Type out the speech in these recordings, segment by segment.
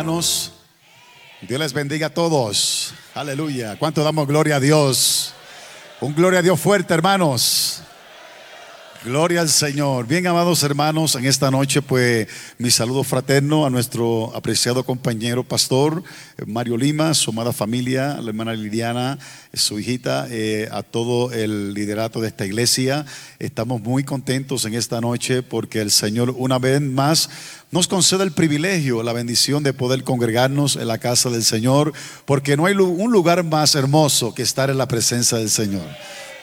Hermanos. Dios les bendiga a todos. Aleluya. ¿Cuánto damos gloria a Dios? Un gloria a Dios fuerte, hermanos. Gloria al Señor. Bien, amados hermanos, en esta noche, pues mi saludo fraterno a nuestro apreciado compañero pastor eh, Mario Lima, su amada familia, la hermana Liliana, eh, su hijita, eh, a todo el liderato de esta iglesia. Estamos muy contentos en esta noche porque el Señor una vez más nos concede el privilegio, la bendición de poder congregarnos en la casa del Señor, porque no hay un lugar más hermoso que estar en la presencia del Señor.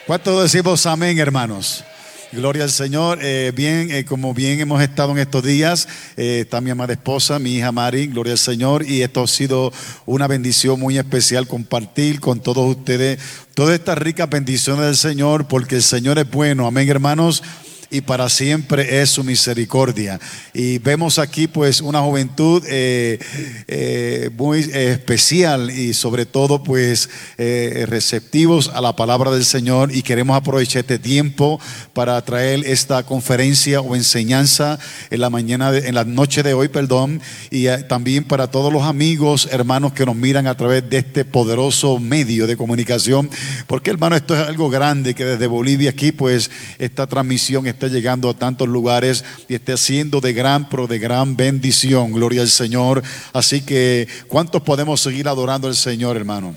¿Cuántos decimos amén, hermanos? Gloria al Señor. Eh, bien, eh, como bien hemos estado en estos días, eh, está mi amada esposa, mi hija Mari, gloria al Señor. Y esto ha sido una bendición muy especial compartir con todos ustedes todas estas ricas bendiciones del Señor, porque el Señor es bueno. Amén, hermanos y para siempre es su misericordia. Y vemos aquí pues una juventud eh, eh, muy especial y sobre todo pues eh, receptivos a la palabra del Señor y queremos aprovechar este tiempo para traer esta conferencia o enseñanza en la mañana, de- en la noche de hoy, perdón, y también para todos los amigos, hermanos que nos miran a través de este poderoso medio de comunicación, porque hermano, esto es algo grande que desde Bolivia aquí pues esta transmisión está llegando a tantos lugares y está siendo de gran, pero de gran bendición, gloria al Señor. Así que, ¿cuántos podemos seguir adorando al Señor, hermano?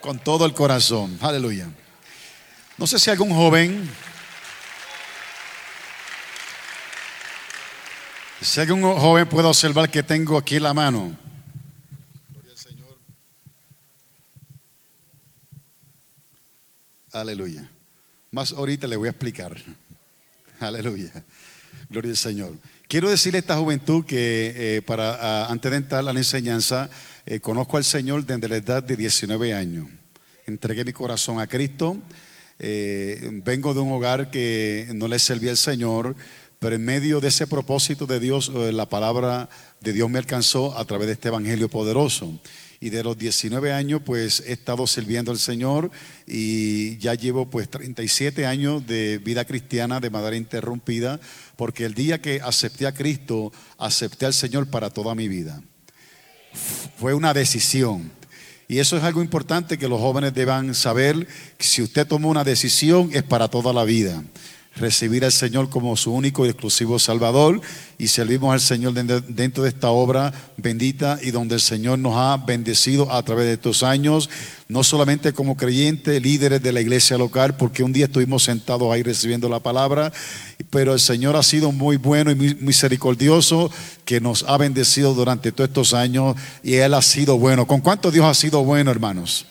Con todo el corazón, aleluya. No sé si algún joven, si algún joven puede observar que tengo aquí la mano. Aleluya. Más ahorita le voy a explicar. Aleluya. Gloria al Señor. Quiero decirle a esta juventud que eh, para ah, antes de entrar a la enseñanza, eh, conozco al Señor desde la edad de 19 años. Entregué mi corazón a Cristo. Eh, vengo de un hogar que no le servía al Señor, pero en medio de ese propósito de Dios, eh, la palabra de Dios me alcanzó a través de este evangelio poderoso. Y de los 19 años, pues he estado sirviendo al Señor y ya llevo pues 37 años de vida cristiana de manera interrumpida, porque el día que acepté a Cristo, acepté al Señor para toda mi vida. Fue una decisión. Y eso es algo importante que los jóvenes deban saber. Si usted tomó una decisión, es para toda la vida. Recibir al Señor como su único y exclusivo Salvador y servimos al Señor dentro de esta obra bendita y donde el Señor nos ha bendecido a través de estos años, no solamente como creyentes, líderes de la iglesia local, porque un día estuvimos sentados ahí recibiendo la palabra, pero el Señor ha sido muy bueno y misericordioso que nos ha bendecido durante todos estos años y Él ha sido bueno. ¿Con cuánto Dios ha sido bueno, hermanos?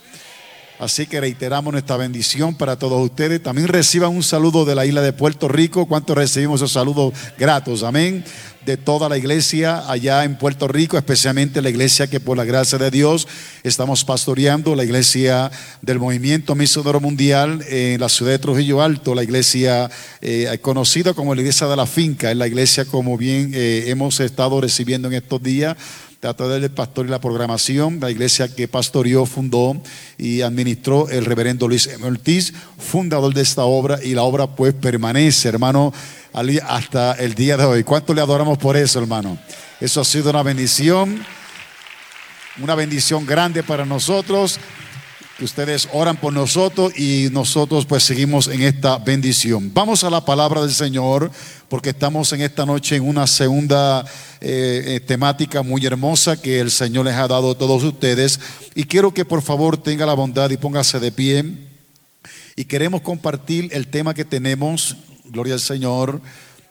Así que reiteramos nuestra bendición para todos ustedes. También reciban un saludo de la isla de Puerto Rico. ¿Cuántos recibimos esos saludos gratos? Amén. De toda la iglesia allá en Puerto Rico, especialmente la iglesia que por la gracia de Dios estamos pastoreando, la iglesia del Movimiento Misionero Mundial en la ciudad de Trujillo Alto, la iglesia eh, conocida como la iglesia de la finca, es la iglesia como bien eh, hemos estado recibiendo en estos días a través del pastor y la programación, la iglesia que pastoreó, fundó y administró el reverendo Luis M. Ortiz, fundador de esta obra, y la obra pues permanece, hermano, hasta el día de hoy. ¿Cuánto le adoramos por eso, hermano? Eso ha sido una bendición, una bendición grande para nosotros que ustedes oran por nosotros y nosotros pues seguimos en esta bendición. Vamos a la palabra del Señor porque estamos en esta noche en una segunda eh, eh, temática muy hermosa que el Señor les ha dado a todos ustedes y quiero que por favor tenga la bondad y póngase de pie y queremos compartir el tema que tenemos, gloria al Señor,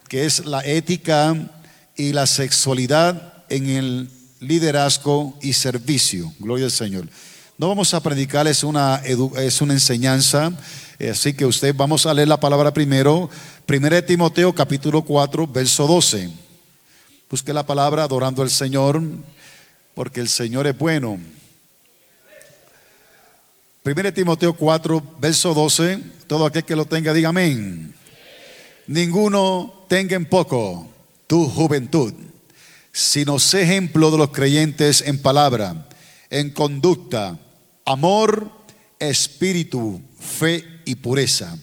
que es la ética y la sexualidad en el liderazgo y servicio. Gloria al Señor. No vamos a predicar, es una, es una enseñanza, eh, así que usted vamos a leer la palabra primero. Primera de Timoteo capítulo 4, verso 12. Busque la palabra adorando al Señor, porque el Señor es bueno. Primera Timoteo 4, verso 12. Todo aquel que lo tenga, diga amén. Ninguno tenga en poco tu juventud, sino sé ejemplo de los creyentes en palabra, en conducta amor, espíritu, fe y pureza.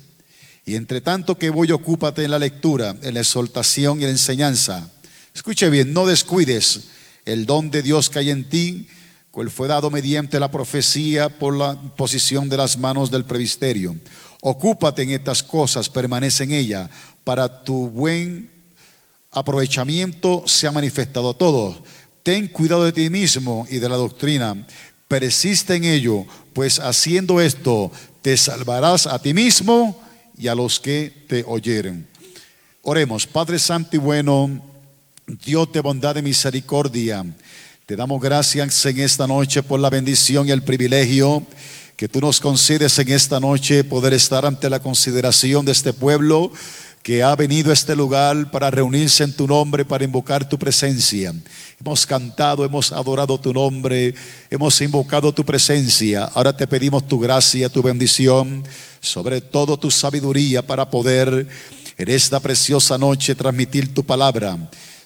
Y entre tanto que voy, ocúpate en la lectura, en la exhortación y en la enseñanza. Escuche bien, no descuides el don de Dios que hay en ti, cual fue dado mediante la profecía por la posición de las manos del previsterio. Ocúpate en estas cosas, permanece en ella, para tu buen aprovechamiento se ha manifestado todo. Ten cuidado de ti mismo y de la doctrina persiste en ello, pues haciendo esto te salvarás a ti mismo y a los que te oyeren. Oremos, Padre Santo y bueno, Dios de bondad y misericordia, te damos gracias en esta noche por la bendición y el privilegio que tú nos concedes en esta noche poder estar ante la consideración de este pueblo que ha venido a este lugar para reunirse en tu nombre, para invocar tu presencia. Hemos cantado, hemos adorado tu nombre, hemos invocado tu presencia. Ahora te pedimos tu gracia, tu bendición, sobre todo tu sabiduría para poder en esta preciosa noche transmitir tu palabra.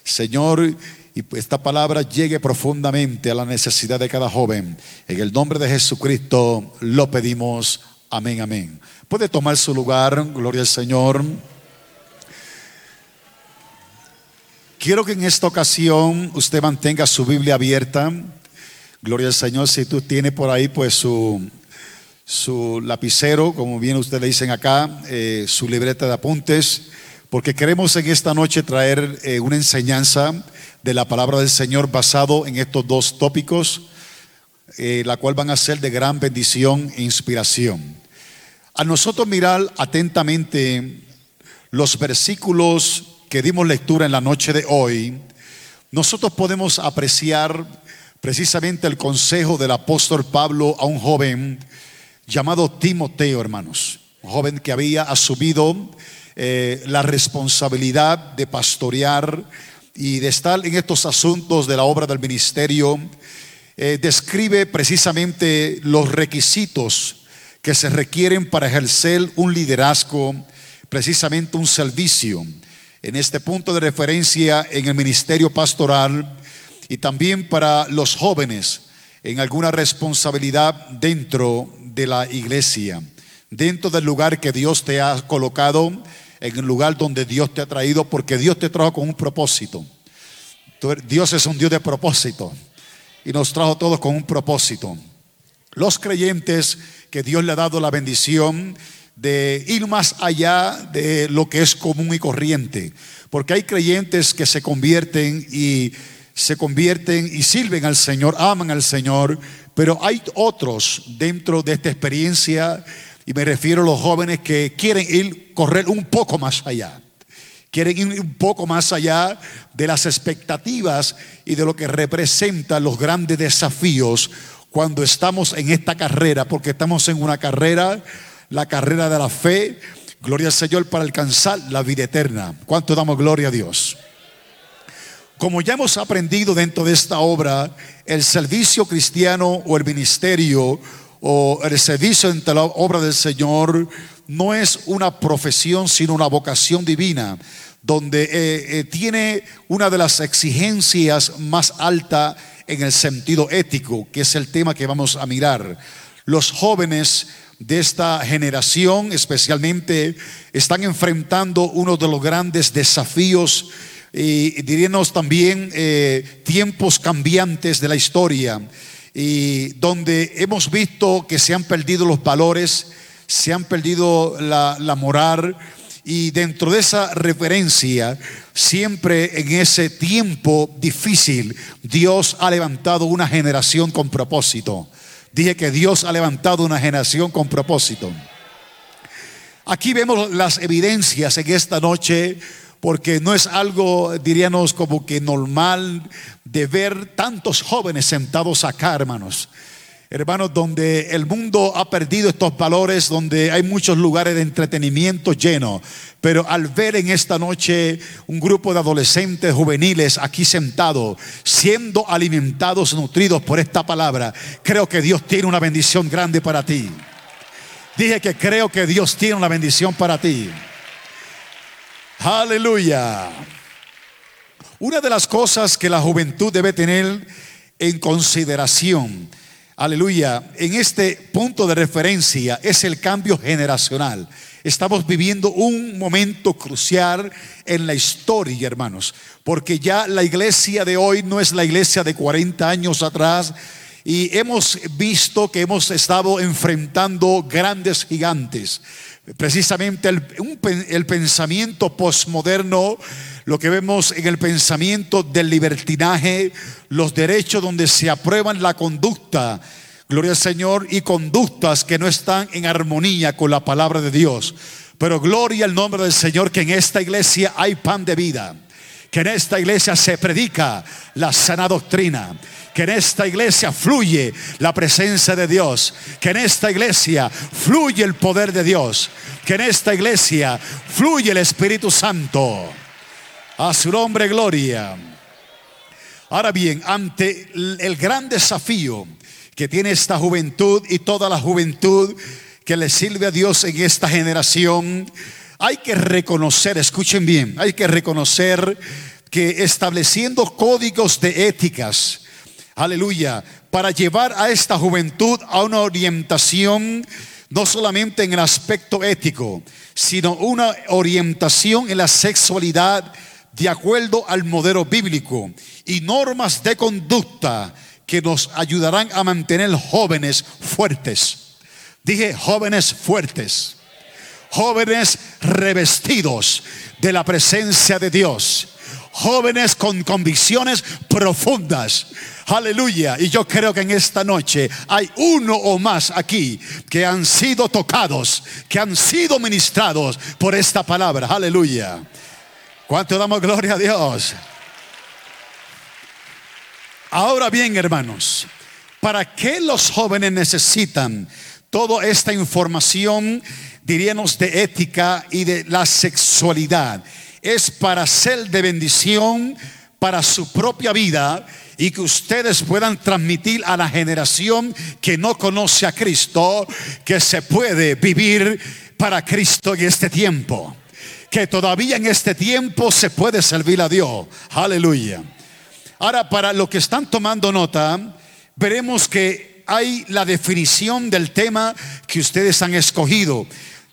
Señor, y esta palabra llegue profundamente a la necesidad de cada joven. En el nombre de Jesucristo lo pedimos. Amén, amén. Puede tomar su lugar, gloria al Señor. Quiero que en esta ocasión usted mantenga su Biblia abierta. Gloria al Señor, si tú tienes por ahí pues su, su lapicero, como bien ustedes le dicen acá, eh, su libreta de apuntes, porque queremos en esta noche traer eh, una enseñanza de la palabra del Señor basado en estos dos tópicos, eh, la cual van a ser de gran bendición e inspiración. A nosotros mirar atentamente los versículos que dimos lectura en la noche de hoy, nosotros podemos apreciar precisamente el consejo del apóstol Pablo a un joven llamado Timoteo, hermanos, un joven que había asumido eh, la responsabilidad de pastorear y de estar en estos asuntos de la obra del ministerio, eh, describe precisamente los requisitos que se requieren para ejercer un liderazgo, precisamente un servicio en este punto de referencia en el ministerio pastoral y también para los jóvenes en alguna responsabilidad dentro de la iglesia, dentro del lugar que Dios te ha colocado, en el lugar donde Dios te ha traído, porque Dios te trajo con un propósito. Dios es un Dios de propósito y nos trajo todos con un propósito. Los creyentes que Dios le ha dado la bendición de ir más allá de lo que es común y corriente. Porque hay creyentes que se convierten y se convierten y sirven al Señor, aman al Señor, pero hay otros dentro de esta experiencia, y me refiero a los jóvenes que quieren ir, correr un poco más allá. Quieren ir un poco más allá de las expectativas y de lo que representan los grandes desafíos cuando estamos en esta carrera, porque estamos en una carrera la carrera de la fe, gloria al Señor, para alcanzar la vida eterna. ¿Cuánto damos gloria a Dios? Como ya hemos aprendido dentro de esta obra, el servicio cristiano o el ministerio o el servicio entre la obra del Señor no es una profesión, sino una vocación divina, donde eh, eh, tiene una de las exigencias más altas en el sentido ético, que es el tema que vamos a mirar. Los jóvenes de esta generación especialmente están enfrentando uno de los grandes desafíos y diríamos también eh, tiempos cambiantes de la historia y donde hemos visto que se han perdido los valores, se han perdido la, la moral y dentro de esa referencia, siempre en ese tiempo difícil, Dios ha levantado una generación con propósito. Dije que Dios ha levantado una generación con propósito. Aquí vemos las evidencias en esta noche porque no es algo, diríamos, como que normal de ver tantos jóvenes sentados acá, hermanos. Hermanos, donde el mundo ha perdido estos valores, donde hay muchos lugares de entretenimiento llenos. Pero al ver en esta noche un grupo de adolescentes juveniles aquí sentados, siendo alimentados, nutridos por esta palabra, creo que Dios tiene una bendición grande para ti. Dije que creo que Dios tiene una bendición para ti. Aleluya. Una de las cosas que la juventud debe tener en consideración, aleluya, en este punto de referencia es el cambio generacional. Estamos viviendo un momento crucial en la historia, hermanos, porque ya la iglesia de hoy no es la iglesia de 40 años atrás, y hemos visto que hemos estado enfrentando grandes gigantes. Precisamente el, pensamiento postmoderno lo que vemos en el pensamiento del libertinaje, los derechos donde se aprueban la conducta, gloria al Señor, y conductas que no están en armonía con la palabra de Dios. Pero gloria al nombre del Señor que en esta iglesia hay pan de vida, que en esta iglesia se predica la sana doctrina, que en esta iglesia fluye la presencia de Dios, que en esta iglesia fluye el poder de Dios, que en esta iglesia fluye el Espíritu Santo. A su nombre, gloria. Ahora bien, ante el gran desafío que tiene esta juventud y toda la juventud que le sirve a Dios en esta generación, hay que reconocer, escuchen bien, hay que reconocer que estableciendo códigos de éticas, aleluya, para llevar a esta juventud a una orientación no solamente en el aspecto ético, sino una orientación en la sexualidad de acuerdo al modelo bíblico y normas de conducta que nos ayudarán a mantener jóvenes fuertes. Dije jóvenes fuertes, jóvenes revestidos de la presencia de Dios, jóvenes con convicciones profundas. Aleluya. Y yo creo que en esta noche hay uno o más aquí que han sido tocados, que han sido ministrados por esta palabra. Aleluya. ¿Cuánto damos gloria a Dios? Ahora bien, hermanos, ¿para qué los jóvenes necesitan toda esta información, diríamos, de ética y de la sexualidad? Es para ser de bendición para su propia vida y que ustedes puedan transmitir a la generación que no conoce a Cristo que se puede vivir para Cristo en este tiempo que todavía en este tiempo se puede servir a Dios. Aleluya. Ahora, para los que están tomando nota, veremos que hay la definición del tema que ustedes han escogido.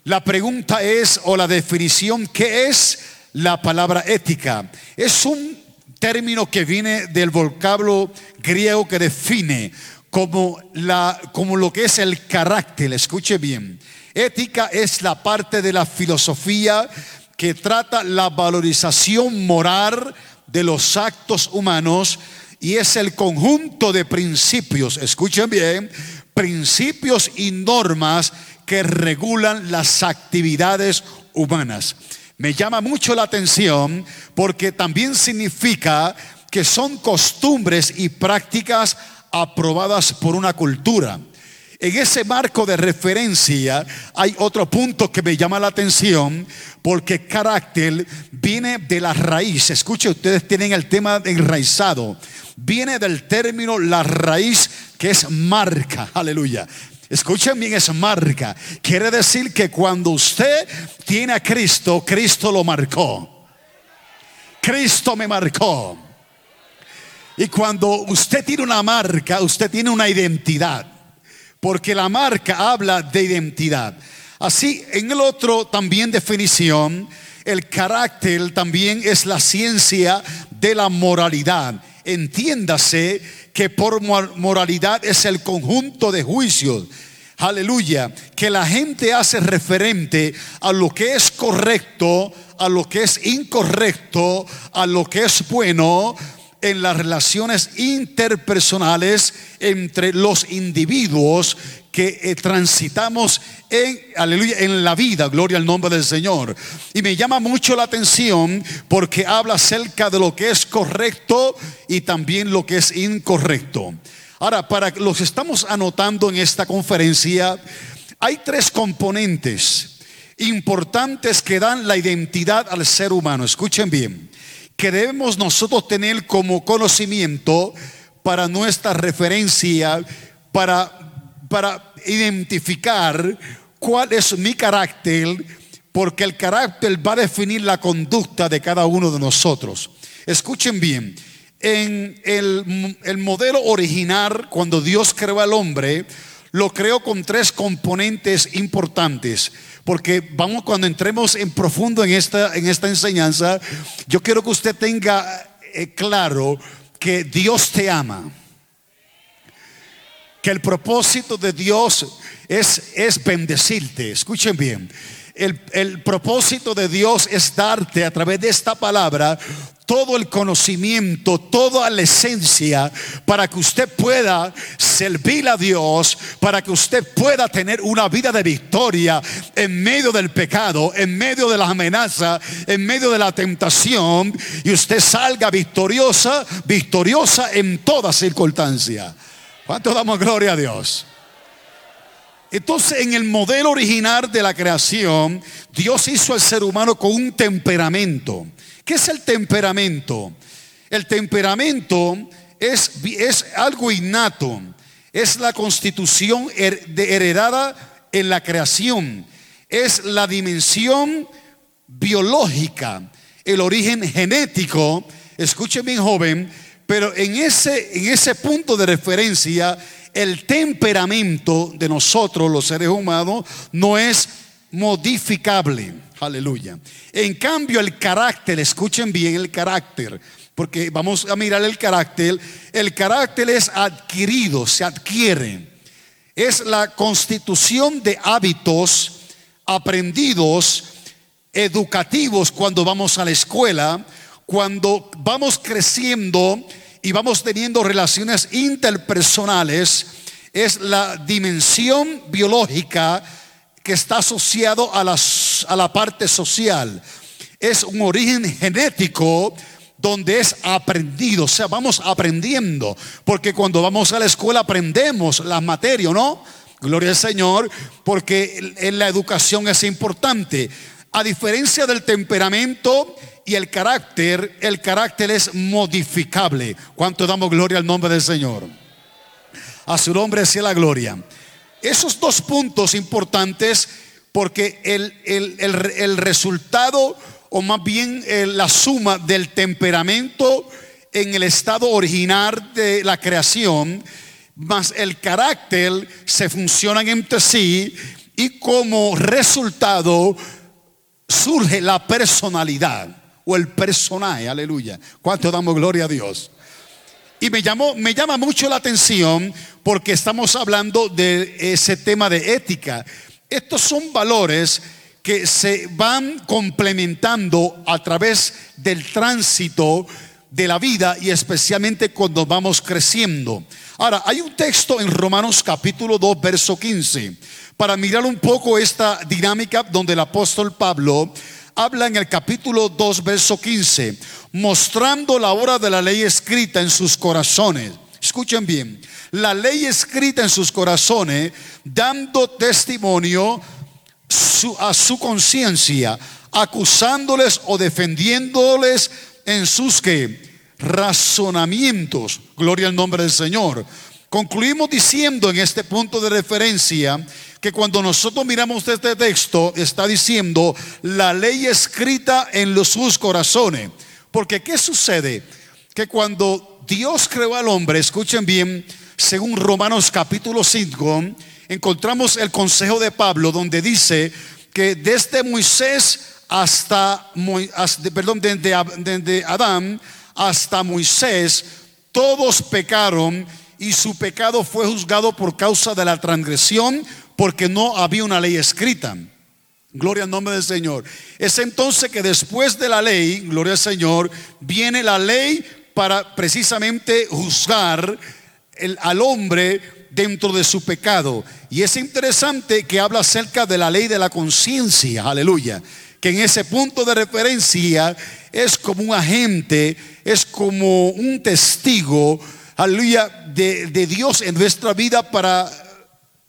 La pregunta es, o la definición, ¿qué es la palabra ética? Es un término que viene del vocablo griego que define como, la, como lo que es el carácter. Escuche bien. Ética es la parte de la filosofía que trata la valorización moral de los actos humanos y es el conjunto de principios, escuchen bien, principios y normas que regulan las actividades humanas. Me llama mucho la atención porque también significa que son costumbres y prácticas aprobadas por una cultura. En ese marco de referencia hay otro punto que me llama la atención porque carácter viene de la raíz. Escuche, ustedes tienen el tema enraizado. Viene del término la raíz que es marca. Aleluya. Escuchen bien, es marca. Quiere decir que cuando usted tiene a Cristo, Cristo lo marcó. Cristo me marcó. Y cuando usted tiene una marca, usted tiene una identidad porque la marca habla de identidad. Así, en el otro también definición, el carácter también es la ciencia de la moralidad. Entiéndase que por moralidad es el conjunto de juicios. Aleluya, que la gente hace referente a lo que es correcto, a lo que es incorrecto, a lo que es bueno, en las relaciones interpersonales entre los individuos que eh, transitamos en, aleluya, en la vida, gloria al nombre del Señor. Y me llama mucho la atención porque habla acerca de lo que es correcto y también lo que es incorrecto. Ahora, para los que estamos anotando en esta conferencia, hay tres componentes importantes que dan la identidad al ser humano. Escuchen bien, que debemos nosotros tener como conocimiento para nuestra referencia, para, para identificar cuál es mi carácter, porque el carácter va a definir la conducta de cada uno de nosotros. Escuchen bien, en el, el modelo original, cuando Dios creó al hombre, lo creó con tres componentes importantes. Porque vamos, cuando entremos en profundo en esta, en esta enseñanza, yo quiero que usted tenga eh, claro que Dios te ama. Que el propósito de Dios es, es bendecirte. Escuchen bien. El, el, propósito de Dios es darte a través de esta palabra todo el conocimiento, toda la esencia para que usted pueda servir a Dios, para que usted pueda tener una vida de victoria en medio del pecado, en medio de las amenazas, en medio de la tentación y usted salga victoriosa, victoriosa en toda circunstancia. ¿Cuánto damos gloria a Dios? Entonces, en el modelo original de la creación, Dios hizo al ser humano con un temperamento. ¿Qué es el temperamento? El temperamento es, es algo innato, es la constitución heredada en la creación, es la dimensión biológica, el origen genético. Escuchen bien, joven, pero en ese, en ese punto de referencia, el temperamento de nosotros, los seres humanos, no es modificable. Aleluya. En cambio, el carácter, escuchen bien el carácter, porque vamos a mirar el carácter. El carácter es adquirido, se adquiere. Es la constitución de hábitos aprendidos, educativos cuando vamos a la escuela, cuando vamos creciendo y vamos teniendo relaciones interpersonales. Es la dimensión biológica que está asociado a, a la parte social. Es un origen genético donde es aprendido, o sea, vamos aprendiendo, porque cuando vamos a la escuela aprendemos la materia, ¿no? Gloria al Señor, porque en la educación es importante. A diferencia del temperamento y el carácter, el carácter es modificable. ¿Cuánto damos gloria al nombre del Señor? A su nombre sea la gloria. Esos dos puntos importantes porque el, resultado o más bien eh, la suma del temperamento en el estado original de la creación, más el carácter se funcionan entre sí y como resultado surge la personalidad o el personaje, aleluya. ¿Cuánto damos gloria a Dios? Y me, llamó, me llama mucho la atención porque estamos hablando de ese tema de ética. Estos son valores que se van complementando a través del tránsito de la vida y especialmente cuando vamos creciendo. Ahora, hay un texto en Romanos capítulo 2, verso 15, para mirar un poco esta dinámica donde el apóstol Pablo habla en el capítulo 2, verso 15, mostrando la obra de la ley escrita en sus corazones. Escuchen bien, la ley escrita en sus corazones, dando testimonio a su conciencia, acusándoles o defendiéndoles en sus razonamientos. Gloria al nombre del Señor. Concluimos diciendo en este punto de referencia que cuando nosotros miramos este texto está diciendo la ley escrita en los sus corazones. Porque ¿qué sucede? Que cuando Dios creó al hombre, escuchen bien, según Romanos capítulo 5, encontramos el consejo de Pablo donde dice que desde Moisés hasta, perdón, desde, Adán hasta Moisés, todos pecaron y su pecado fue juzgado por causa de la transgresión porque no había una ley escrita. Gloria al nombre del Señor. Es entonces que después de la ley, gloria al Señor, viene la ley para precisamente juzgar al hombre dentro de su pecado. Y es interesante que habla acerca de la ley de la conciencia, aleluya, que en ese punto de referencia es como un agente, es como un testigo, aleluya, de, de Dios en nuestra vida para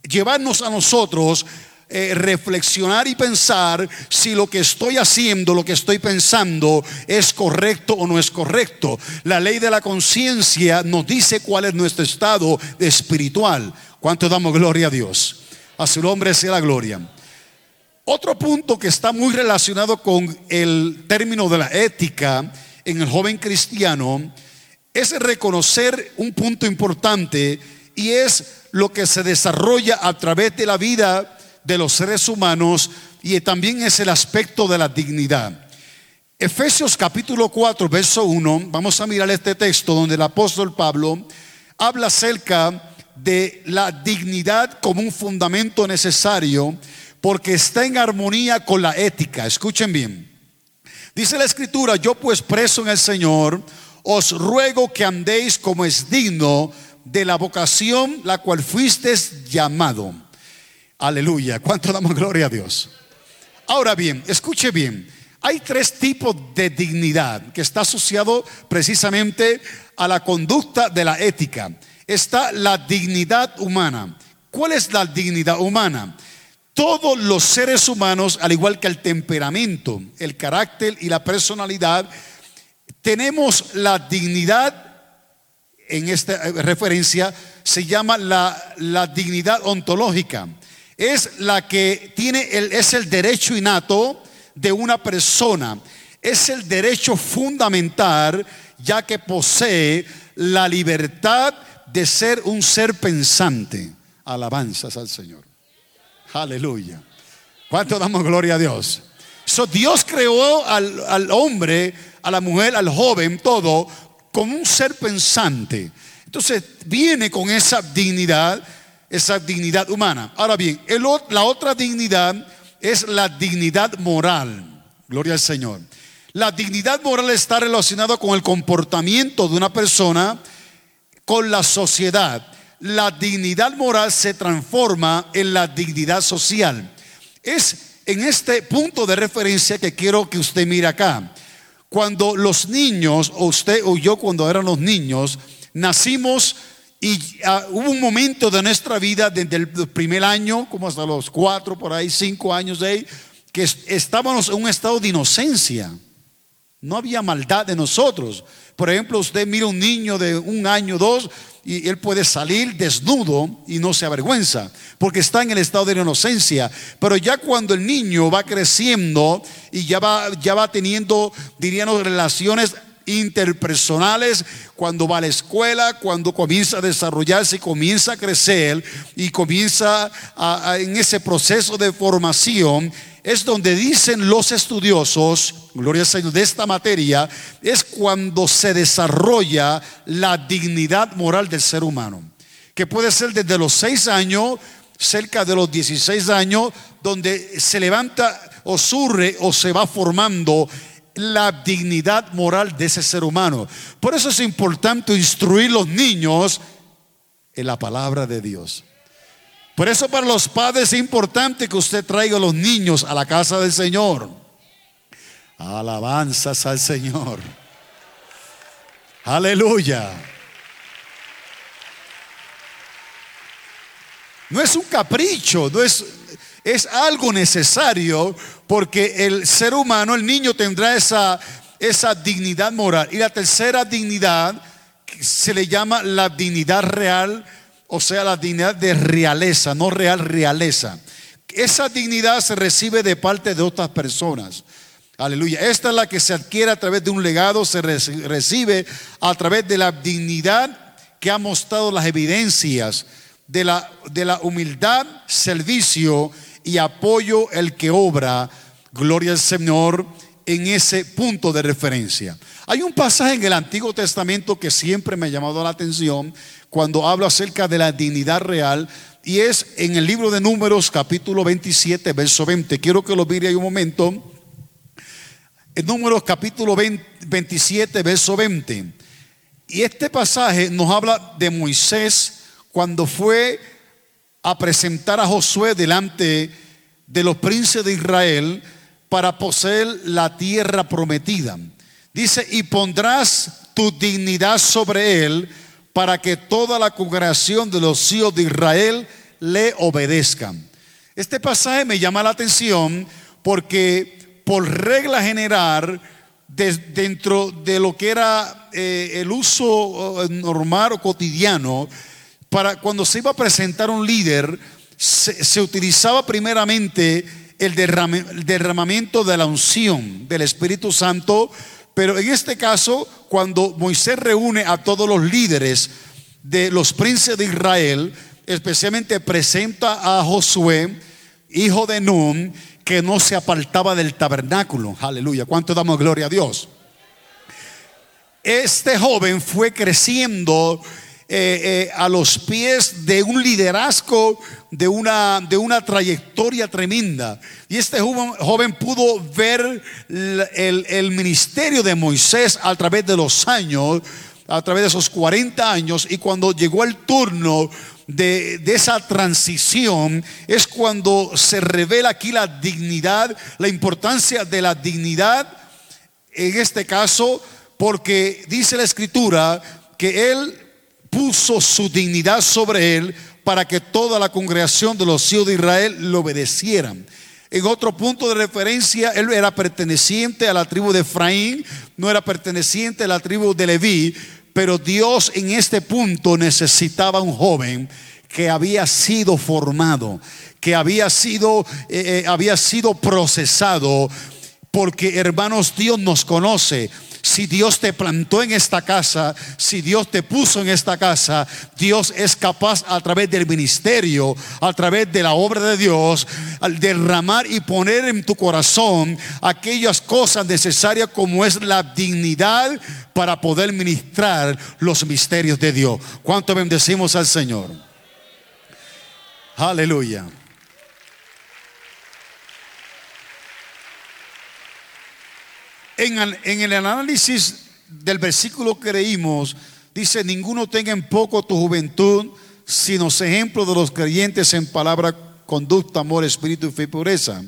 llevarnos a nosotros eh, reflexionar y pensar si lo que estoy haciendo, lo que estoy pensando es correcto o no es correcto. La ley de la conciencia nos dice cuál es nuestro estado espiritual. ¿Cuánto damos gloria a Dios? A su nombre sea la gloria. Otro punto que está muy relacionado con el término de la ética en el joven cristiano es reconocer un punto importante y es lo que se desarrolla a través de la vida de los seres humanos y también es el aspecto de la dignidad. Efesios capítulo 4, verso 1, vamos a mirar este texto donde el apóstol Pablo habla acerca de la dignidad como un fundamento necesario porque está en armonía con la ética. Escuchen bien. Dice la escritura, yo pues preso en el Señor, os ruego que andéis como es digno de la vocación la cual fuisteis llamado Aleluya. ¿Cuánto damos gloria a Dios? Ahora bien, escuche bien. Hay tres tipos de dignidad que está asociado precisamente a la conducta de la ética. Está la dignidad humana. ¿Cuál es la dignidad humana? Todos los seres humanos, al igual que el temperamento, el carácter y la personalidad, tenemos la dignidad, en esta referencia se llama la, la dignidad ontológica es la que tiene el, es el derecho innato de una persona. Es el derecho fundamental ya que posee la libertad de ser un ser pensante. Alabanzas al Señor. Aleluya. ¿Cuánto damos gloria a Dios? So, Dios creó al, al hombre, a la mujer, al joven, todo, como un ser pensante. Entonces viene con esa dignidad esa dignidad humana. Ahora bien, la otra dignidad es la dignidad moral. Gloria al Señor. La dignidad moral está relacionada con el comportamiento de una persona con la sociedad. La dignidad moral se transforma en la dignidad social. Es en este punto de referencia que quiero que usted mire acá. Cuando los niños, o usted o yo cuando éramos niños, nacimos y ah, hubo un momento de nuestra vida, desde el primer año, como hasta los cuatro, por ahí, cinco años de ahí, que estábamos en un estado de inocencia. No había maldad de nosotros. Por ejemplo, usted mira un niño de un año, dos, y él puede salir desnudo y no se avergüenza, porque está en el estado de inocencia. Pero ya cuando el niño va creciendo y ya va, ya va teniendo, diríamos, relaciones interpersonales, cuando va a la escuela, cuando comienza a desarrollarse comienza a crecer y comienza en ese proceso de formación, es donde dicen los estudiosos, gloria al Señor, de esta materia, es cuando se desarrolla la dignidad moral del ser humano, que puede ser desde los 6 años, cerca de los 16 años, donde se levanta o surre o se va formando la dignidad moral de ese ser humano. Por eso es importante instruir los niños en la palabra de Dios. Por eso para los padres es importante que usted traiga a los niños a la casa del Señor. Alabanzas al Señor. Aleluya. No es un capricho, no es, es algo necesario porque el ser humano, el niño tendrá esa, esa dignidad moral. Y la tercera dignidad se le llama la dignidad real, o sea, la dignidad de realeza, no real, realeza. Esa dignidad se recibe de parte de otras personas. Aleluya. Esta es la que se adquiere a través de un legado, se recibe a través de la dignidad que ha mostrado las evidencias de la, de la humildad, servicio y apoyo el que obra, gloria al Señor, en ese punto de referencia. Hay un pasaje en el Antiguo Testamento que siempre me ha llamado la atención cuando hablo acerca de la dignidad real y es en el libro de Números capítulo 27, verso 20. Quiero que lo mire ahí un momento. En Números capítulo 27, verso 20. Y este pasaje nos habla de Moisés cuando fue a presentar a Josué delante de los príncipes de Israel para poseer la tierra prometida. Dice, y pondrás tu dignidad sobre él para que toda la congregación de los hijos de Israel le obedezcan. Este pasaje me llama la atención porque por regla general, dentro de lo que era eh, el uso eh, normal o cotidiano, cuando se iba a presentar un líder, se, utilizaba primeramente el, el derramamiento de la unción del Espíritu Santo, pero en este caso, cuando Moisés reúne a todos los líderes de los príncipes de Israel, especialmente presenta a Josué, hijo de Nun, que no se apartaba del tabernáculo. Aleluya. ¿Cuánto damos gloria a Dios? Este joven fue creciendo eh, eh, a los pies de un liderazgo, de una, de una trayectoria tremenda. Y este joven, pudo ver el, el, ministerio de Moisés a través de los años, a través de esos 40 años, y cuando llegó el turno de, de, esa transición es cuando se revela aquí la dignidad, la importancia de la dignidad, en este caso, porque dice la escritura que él puso su dignidad sobre él para que toda la congregación de los hijos de Israel lo obedecieran. En otro punto de referencia, él era perteneciente a la tribu de Efraín, no era perteneciente a la tribu de Leví, pero Dios en este punto necesitaba un joven que había sido formado, que había sido, eh, eh, había sido procesado, porque hermanos, Dios nos conoce. Si Dios te plantó en esta casa, si Dios te puso en esta casa, Dios es capaz a través del ministerio, a través de la obra de Dios, al derramar y poner en tu corazón aquellas cosas necesarias como es la dignidad para poder ministrar los misterios de Dios. ¿Cuánto bendecimos al Señor? Aleluya. En, el análisis del versículo que leímos, dice, ninguno tenga en poco tu juventud, sino ejemplo de los creyentes en palabra, conducta, amor, espíritu y fe y pureza.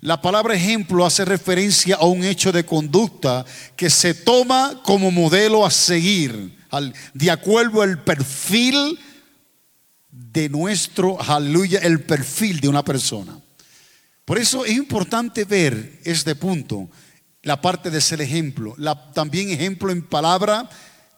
La palabra ejemplo hace referencia a un hecho de conducta que se toma como modelo a seguir, de acuerdo al perfil de nuestro, aleluya, el perfil de una persona. Por eso es importante ver este punto la parte de ser ejemplo, también ejemplo en palabra,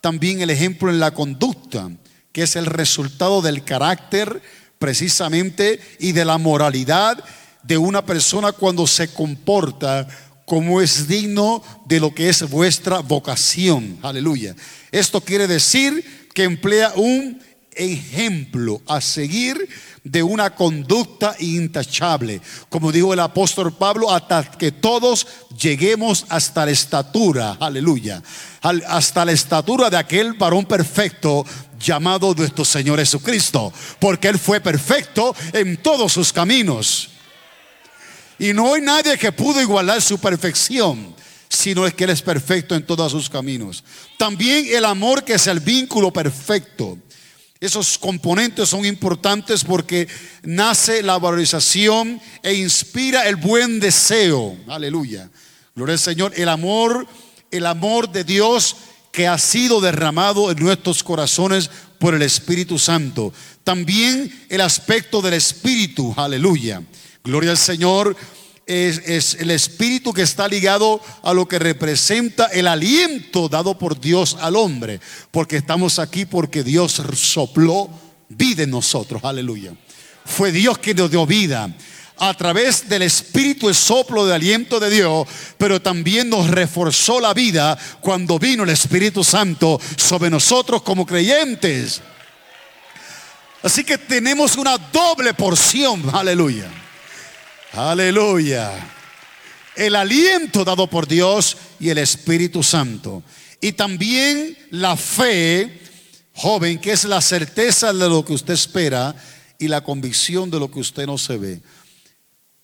también el ejemplo en la conducta, que es el resultado del carácter precisamente y de la moralidad de una persona cuando se comporta como es digno de lo que es vuestra vocación. Aleluya. Esto quiere decir que emplea un ejemplo a seguir de una conducta intachable. Como dijo el apóstol Pablo, hasta que todos lleguemos hasta la estatura, aleluya, hasta la estatura de aquel varón perfecto llamado nuestro Señor Jesucristo, porque Él fue perfecto en todos sus caminos. Y no hay nadie que pudo igualar su perfección, sino es que Él es perfecto en todos sus caminos. También el amor que es el vínculo perfecto. Esos componentes son importantes porque nace la valorización e inspira el buen deseo. Aleluya. Gloria al Señor. El amor, el amor de Dios que ha sido derramado en nuestros corazones por el Espíritu Santo. También el aspecto del Espíritu. Aleluya. Gloria al Señor es, el espíritu que está ligado a lo que representa el aliento dado por Dios al hombre. Porque estamos aquí porque Dios sopló vida en nosotros. Aleluya. Fue Dios quien nos dio vida a través del espíritu, el soplo de aliento de Dios, pero también nos reforzó la vida cuando vino el Espíritu Santo sobre nosotros como creyentes. Así que tenemos una doble porción, aleluya. Aleluya. El aliento dado por Dios y el Espíritu Santo. Y también la fe, joven, que es la certeza de lo que usted espera y la convicción de lo que usted no se ve.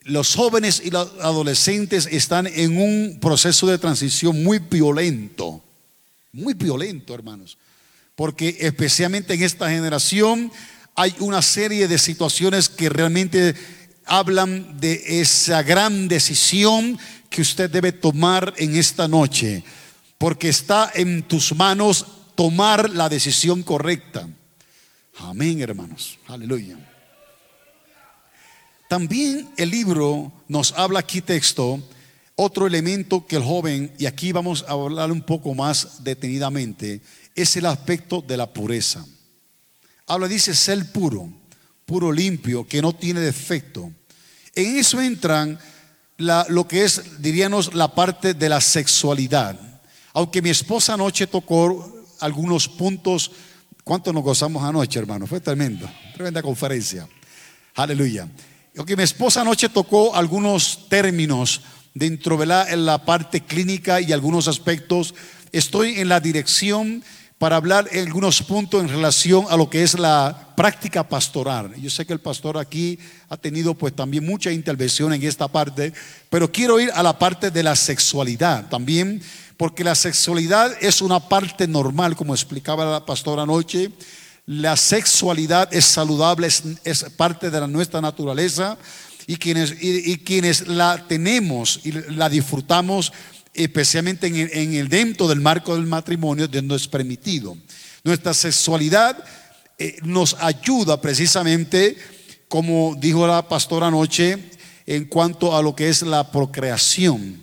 Los jóvenes y los adolescentes están en un proceso de transición muy violento, muy violento, hermanos. porque especialmente en esta generación hay una serie de situaciones que realmente hablan de esa gran decisión que usted debe tomar en esta noche, porque está en tus manos tomar la decisión correcta. Amén, hermanos. Aleluya. También el libro nos habla aquí texto, otro elemento que el joven, y aquí vamos a hablar un poco más detenidamente, es el aspecto de la pureza. Habla, dice, ser puro, puro limpio, que no tiene defecto. En eso entran lo que es, diríamos, la parte de la sexualidad. Aunque mi esposa anoche tocó algunos puntos, ¿cuánto nos gozamos anoche, hermano? Fue tremendo, tremenda conferencia. Aleluya. Aunque mi esposa anoche tocó algunos términos dentro de la, en la parte clínica y algunos aspectos, estoy en la dirección para hablar en algunos puntos en relación a lo que es la práctica pastoral. Yo sé que el pastor aquí ha tenido pues también mucha intervención en esta parte, pero quiero ir a la parte de la sexualidad también, porque la sexualidad es una parte normal, como explicaba la pastora anoche. La sexualidad es saludable, es, parte de nuestra naturaleza y quienes, y quienes la tenemos y la disfrutamos especialmente en el, dentro del marco del matrimonio, donde es permitido. Nuestra sexualidad eh, nos ayuda precisamente, como dijo la pastora anoche, en cuanto a lo que es la procreación.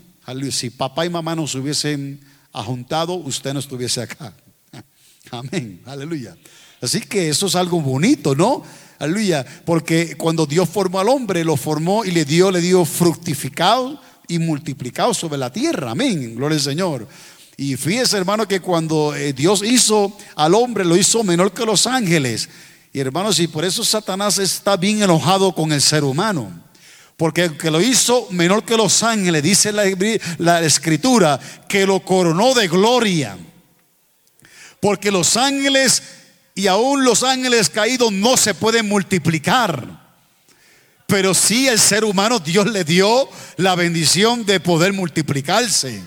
Si papá y mamá nos hubiesen ajuntado, usted no estuviese acá. Amén, aleluya. Así que eso es algo bonito, ¿no? Aleluya, porque cuando Dios formó al hombre, lo formó y le dio, le dio fructificado y multiplicado sobre la tierra. Amén. Gloria al Señor. Y fíjese, hermano, que cuando eh, Dios hizo al hombre, lo hizo menor que los ángeles. Y hermanos, y por eso Satanás está bien enojado con el ser humano. Porque el que lo hizo menor que los ángeles, dice la escritura, que lo coronó de gloria. Porque los ángeles y aún los ángeles caídos no se pueden multiplicar. Pero sí el ser humano, Dios le dio la bendición de poder multiplicarse,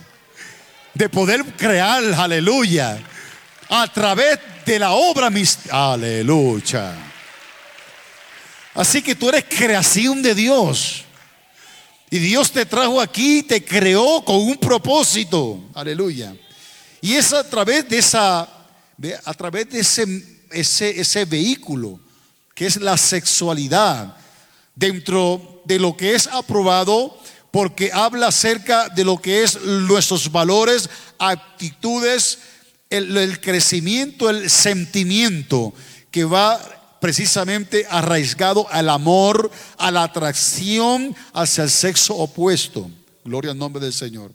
de poder crear, aleluya, a través de la obra Aleluya. Así que tú eres creación de Dios. Y Dios te trajo aquí, te creó con un propósito. Aleluya. Y es a través de esa, a través de ese, ese, ese vehículo que es la sexualidad dentro de lo que es aprobado porque habla acerca de lo que es nuestros valores, actitudes, el, crecimiento, el sentimiento que va precisamente arraigado al amor, a la atracción hacia el sexo opuesto. Gloria al nombre del Señor.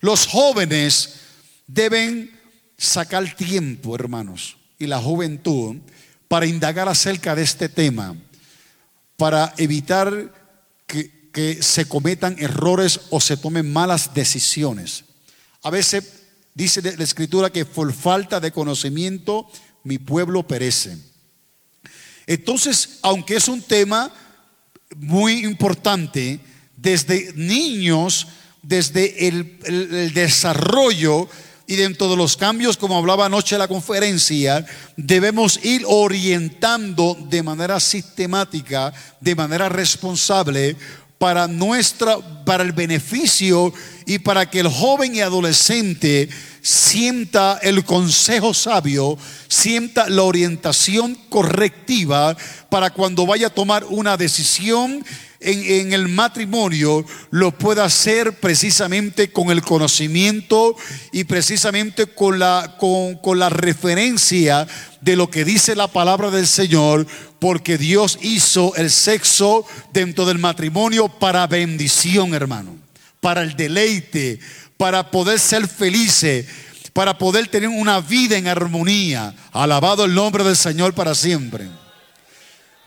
Los jóvenes deben sacar tiempo, hermanos, y la juventud para indagar acerca de este tema para evitar que, se cometan errores o se tomen malas decisiones. A veces dice la escritura que por falta de conocimiento mi pueblo perece. Entonces, aunque es un tema muy importante, desde niños, desde el desarrollo y dentro de los cambios, como hablaba anoche en la conferencia, debemos ir orientando de manera sistemática, de manera responsable, para nuestra, para el beneficio y para que el joven y adolescente sienta el consejo sabio, sienta la orientación correctiva para cuando vaya a tomar una decisión en, el matrimonio lo pueda hacer precisamente con el conocimiento y precisamente con la, con, con la referencia de lo que dice la palabra del Señor, porque Dios hizo el sexo dentro del matrimonio para bendición, hermano, para el deleite, para poder ser felices, para poder tener una vida en armonía. Alabado el nombre del Señor para siempre.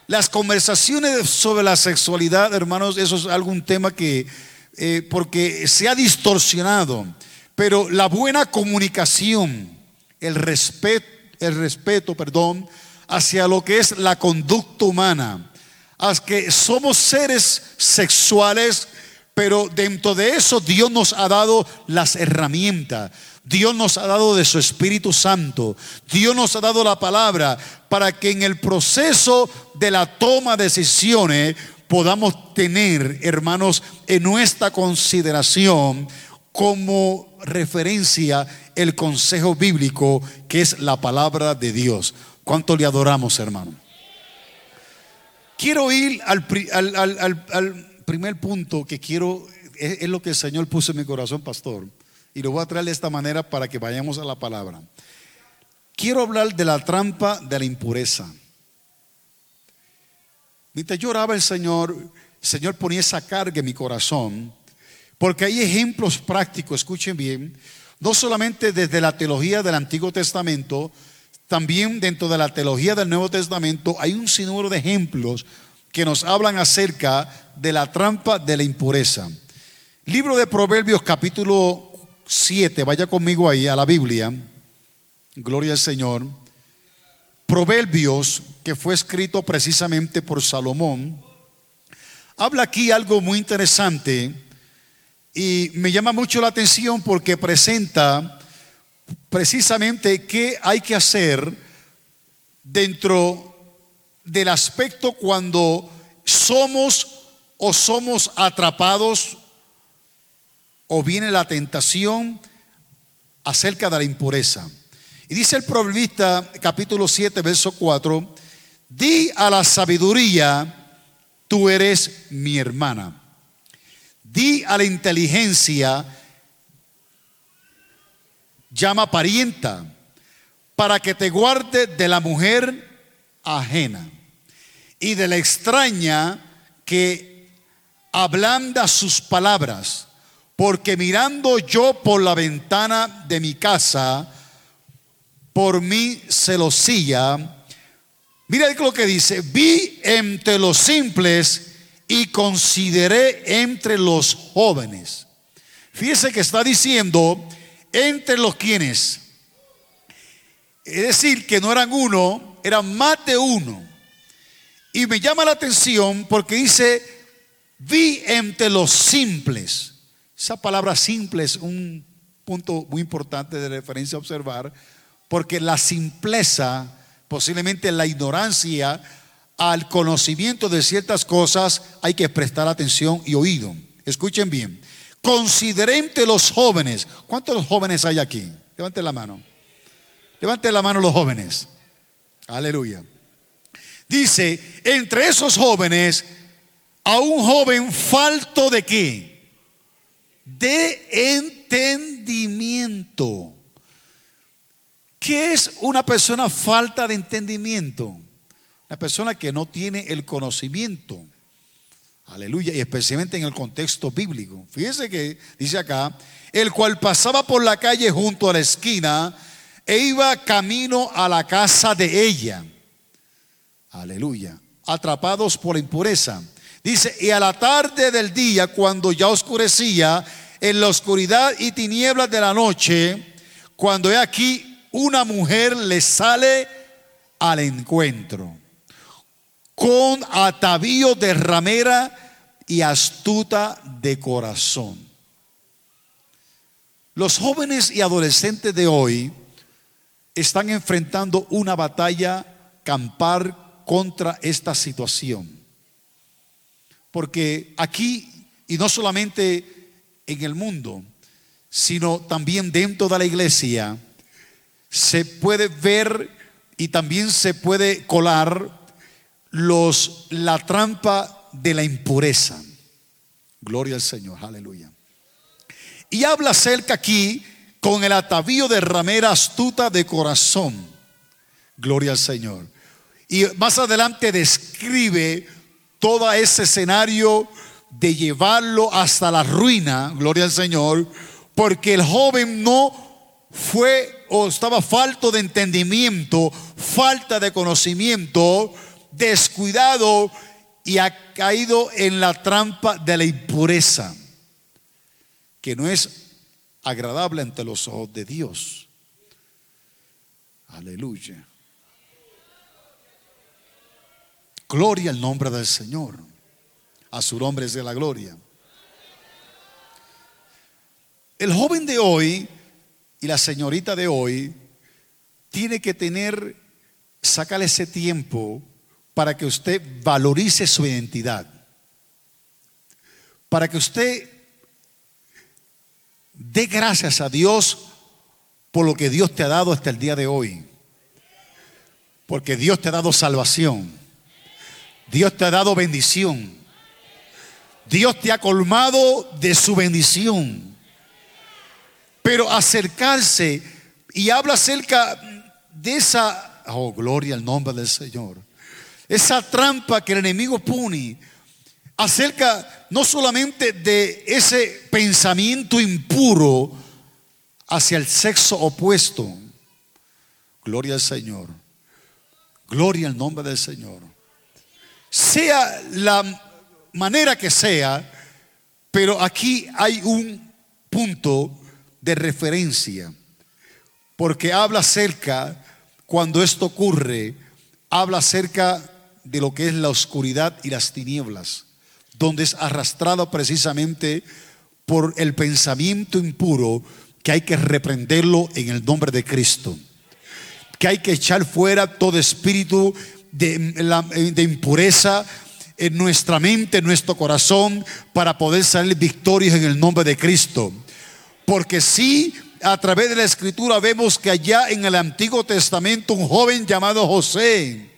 Las conversaciones sobre la sexualidad, hermanos, eso es algún tema que, eh, porque se ha distorsionado, pero la buena comunicación, el respeto, el respeto, perdón, hacia lo que es la conducta humana, a que somos seres sexuales, pero dentro de eso Dios nos ha dado las herramientas. Dios nos ha dado de su Espíritu Santo. Dios nos ha dado la palabra para que en el proceso de la toma de decisiones podamos tener, hermanos, en nuestra consideración como referencia el consejo bíblico que es la palabra de Dios. ¿Cuánto le adoramos, hermano? Quiero ir al, primer punto que quiero, es, lo que el Señor puso en mi corazón, pastor y lo voy a traer de esta manera para que vayamos a la palabra. Quiero hablar de la trampa de la impureza. Mientras yo oraba el Señor, el Señor ponía esa carga en mi corazón, porque hay ejemplos prácticos, escuchen bien, no solamente desde la teología del Antiguo Testamento, también dentro de la teología del Nuevo Testamento hay un sinnúmero de ejemplos que nos hablan acerca de la trampa de la impureza. Libro de Proverbios capítulo 7, vaya conmigo ahí a la Biblia, gloria al Señor, Proverbios, que fue escrito precisamente por Salomón, habla aquí algo muy interesante y me llama mucho la atención porque presenta precisamente qué hay que hacer dentro del aspecto cuando somos o somos atrapados o viene la tentación acerca de la impureza. Y dice el proverbista capítulo 7, verso 4, di a la sabiduría, tú eres mi hermana. Di a la inteligencia, llama parienta, para que te guarde de la mujer ajena y de la extraña que ablanda sus palabras porque mirando yo por la ventana de mi casa, por mi celosía, mira lo que dice, vi entre los simples y consideré entre los jóvenes. Fíjese que está diciendo entre los quienes. Es decir, que no eran uno, eran más de uno. Y me llama la atención porque dice, vi entre los simples. Esa palabra simple es un punto muy importante de referencia a observar, porque la simpleza, posiblemente la ignorancia al conocimiento de ciertas cosas, hay que prestar atención y oído. Escuchen bien. Consideren los jóvenes. ¿Cuántos jóvenes hay aquí? Levanten la mano. Levanten la mano los jóvenes. Aleluya. Dice, entre esos jóvenes, a un joven falto de qué? de entendimiento. ¿Qué es una persona falta de entendimiento? Una persona que no tiene el conocimiento. Aleluya. Y especialmente en el contexto bíblico. Fíjese que dice acá, el cual pasaba por la calle junto a la esquina e iba camino a la casa de ella. Aleluya. Atrapados por la impureza. Dice, y a la tarde del día, cuando ya oscurecía, en la oscuridad y tinieblas de la noche, cuando he aquí una mujer le sale al encuentro, con atavío de ramera y astuta de corazón. Los jóvenes y adolescentes de hoy están enfrentando una batalla campar contra esta situación. Porque aquí, y no solamente en el mundo, sino también dentro de la iglesia, se puede ver y también se puede colar los, la trampa de la impureza. Gloria al Señor, aleluya. Y habla acerca aquí con el atavío de ramera astuta de corazón. Gloria al Señor. Y más adelante describe todo ese escenario de llevarlo hasta la ruina, gloria al Señor, porque el joven no fue o estaba falto de entendimiento, falta de conocimiento, descuidado y ha caído en la trampa de la impureza, que no es agradable ante los ojos de Dios. Aleluya. Gloria al nombre del Señor. A su nombre es de la gloria. El joven de hoy, y la señorita de hoy tiene que tener, sacarle ese tiempo para que usted valorice su identidad. Para que usted dé gracias a Dios por lo que Dios te ha dado hasta el día de hoy. Porque Dios te ha dado salvación. Dios te ha dado bendición. Dios te ha colmado de su bendición. Pero acercarse y habla acerca de esa, oh, gloria al nombre del Señor. Esa trampa que el enemigo pone acerca no solamente de ese pensamiento impuro hacia el sexo opuesto. Gloria al Señor. Gloria al nombre del Señor. Sea la manera que sea, pero aquí hay un punto de referencia, porque habla acerca, cuando esto ocurre, habla acerca de lo que es la oscuridad y las tinieblas, donde es arrastrado precisamente por el pensamiento impuro que hay que reprenderlo en el nombre de Cristo, que hay que echar fuera todo espíritu de, de impureza, en nuestra mente, en nuestro corazón, para poder salir victorios en el nombre de Cristo. Porque si a través de la escritura vemos que allá en el Antiguo Testamento un joven llamado José,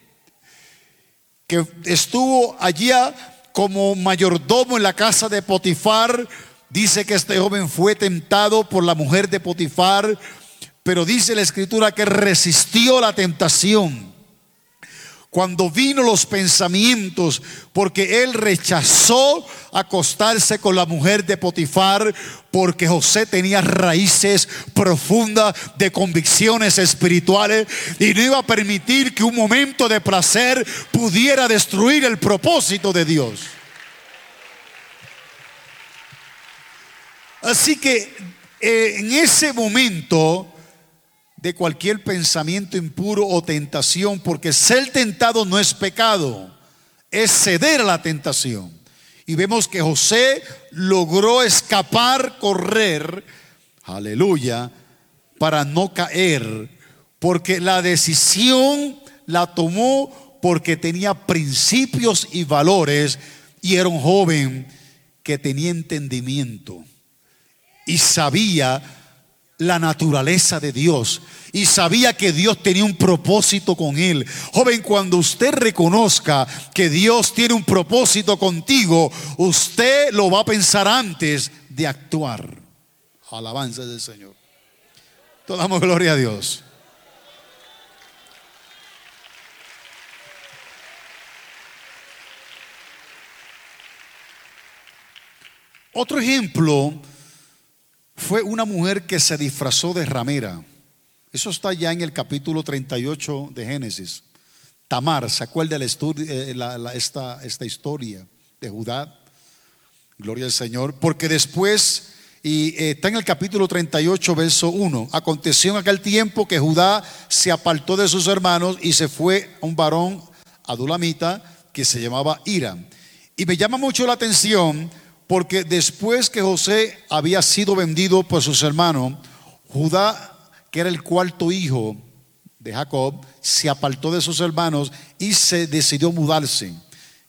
que estuvo allá como mayordomo en la casa de Potifar, dice que este joven fue tentado por la mujer de Potifar, pero dice la escritura que resistió la tentación cuando vino los pensamientos, porque él rechazó acostarse con la mujer de Potifar, porque José tenía raíces profundas de convicciones espirituales y no iba a permitir que un momento de placer pudiera destruir el propósito de Dios. Así que eh, en ese momento de cualquier pensamiento impuro o tentación, porque ser tentado no es pecado, es ceder a la tentación. Y vemos que José logró escapar, correr, aleluya, para no caer, porque la decisión la tomó porque tenía principios y valores y era un joven que tenía entendimiento y sabía la naturaleza de Dios y sabía que Dios tenía un propósito con él. Joven, cuando usted reconozca que Dios tiene un propósito contigo, usted lo va a pensar antes de actuar. Alabanza del Señor. Todos damos gloria a Dios. Otro ejemplo fue una mujer que se disfrazó de ramera. Eso está ya en el capítulo 38 de Génesis. Tamar, ¿se acuerda eh, esta, esta historia de Judá? Gloria al Señor. Porque después, y eh, está en el capítulo 38, verso 1, aconteció en aquel tiempo que Judá se apartó de sus hermanos y se fue a un varón adulamita que se llamaba Ira. Y me llama mucho la atención porque después que José había sido vendido por sus hermanos, Judá, que era el cuarto hijo de Jacob, se apartó de sus hermanos y se decidió mudarse.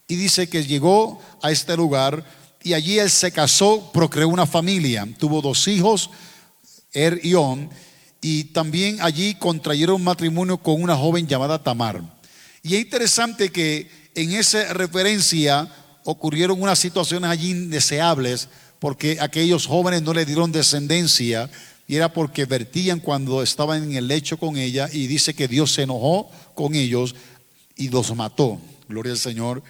Y dice que llegó a este lugar y allí él se casó, procreó una familia, tuvo dos hijos, Er y On, y también allí contrayeron matrimonio con una joven llamada Tamar. Y es interesante que en esa referencia ocurrieron unas situaciones allí indeseables porque aquellos jóvenes no le dieron descendencia y era porque vertían cuando estaban en el lecho con ella y dice que Dios se enojó con ellos y los mató. Gloria al Señor.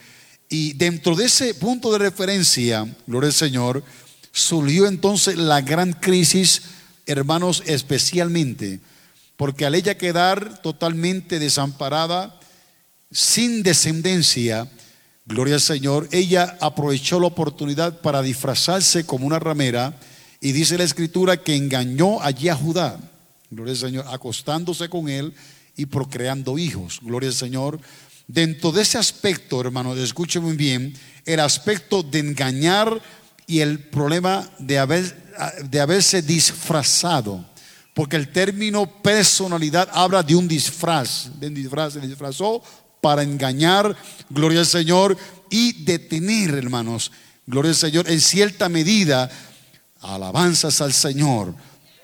Y dentro de ese punto de referencia, gloria al Señor, surgió entonces la gran crisis, hermanos, especialmente, porque al ella quedar totalmente desamparada, sin descendencia, Gloria al Señor. Ella aprovechó la oportunidad para disfrazarse como una ramera y dice la escritura que engañó allí a Judá. Gloria al Señor, acostándose con él y procreando hijos. Gloria al Señor. Dentro de ese aspecto, hermano, escuche muy bien, el aspecto de engañar y el problema de, haber, de haberse disfrazado. porque el término personalidad habla de un disfraz, de un disfraz, se disfrazó para engañar, gloria al Señor, y detener, hermanos, gloria al Señor, en cierta medida, alabanzas al Señor,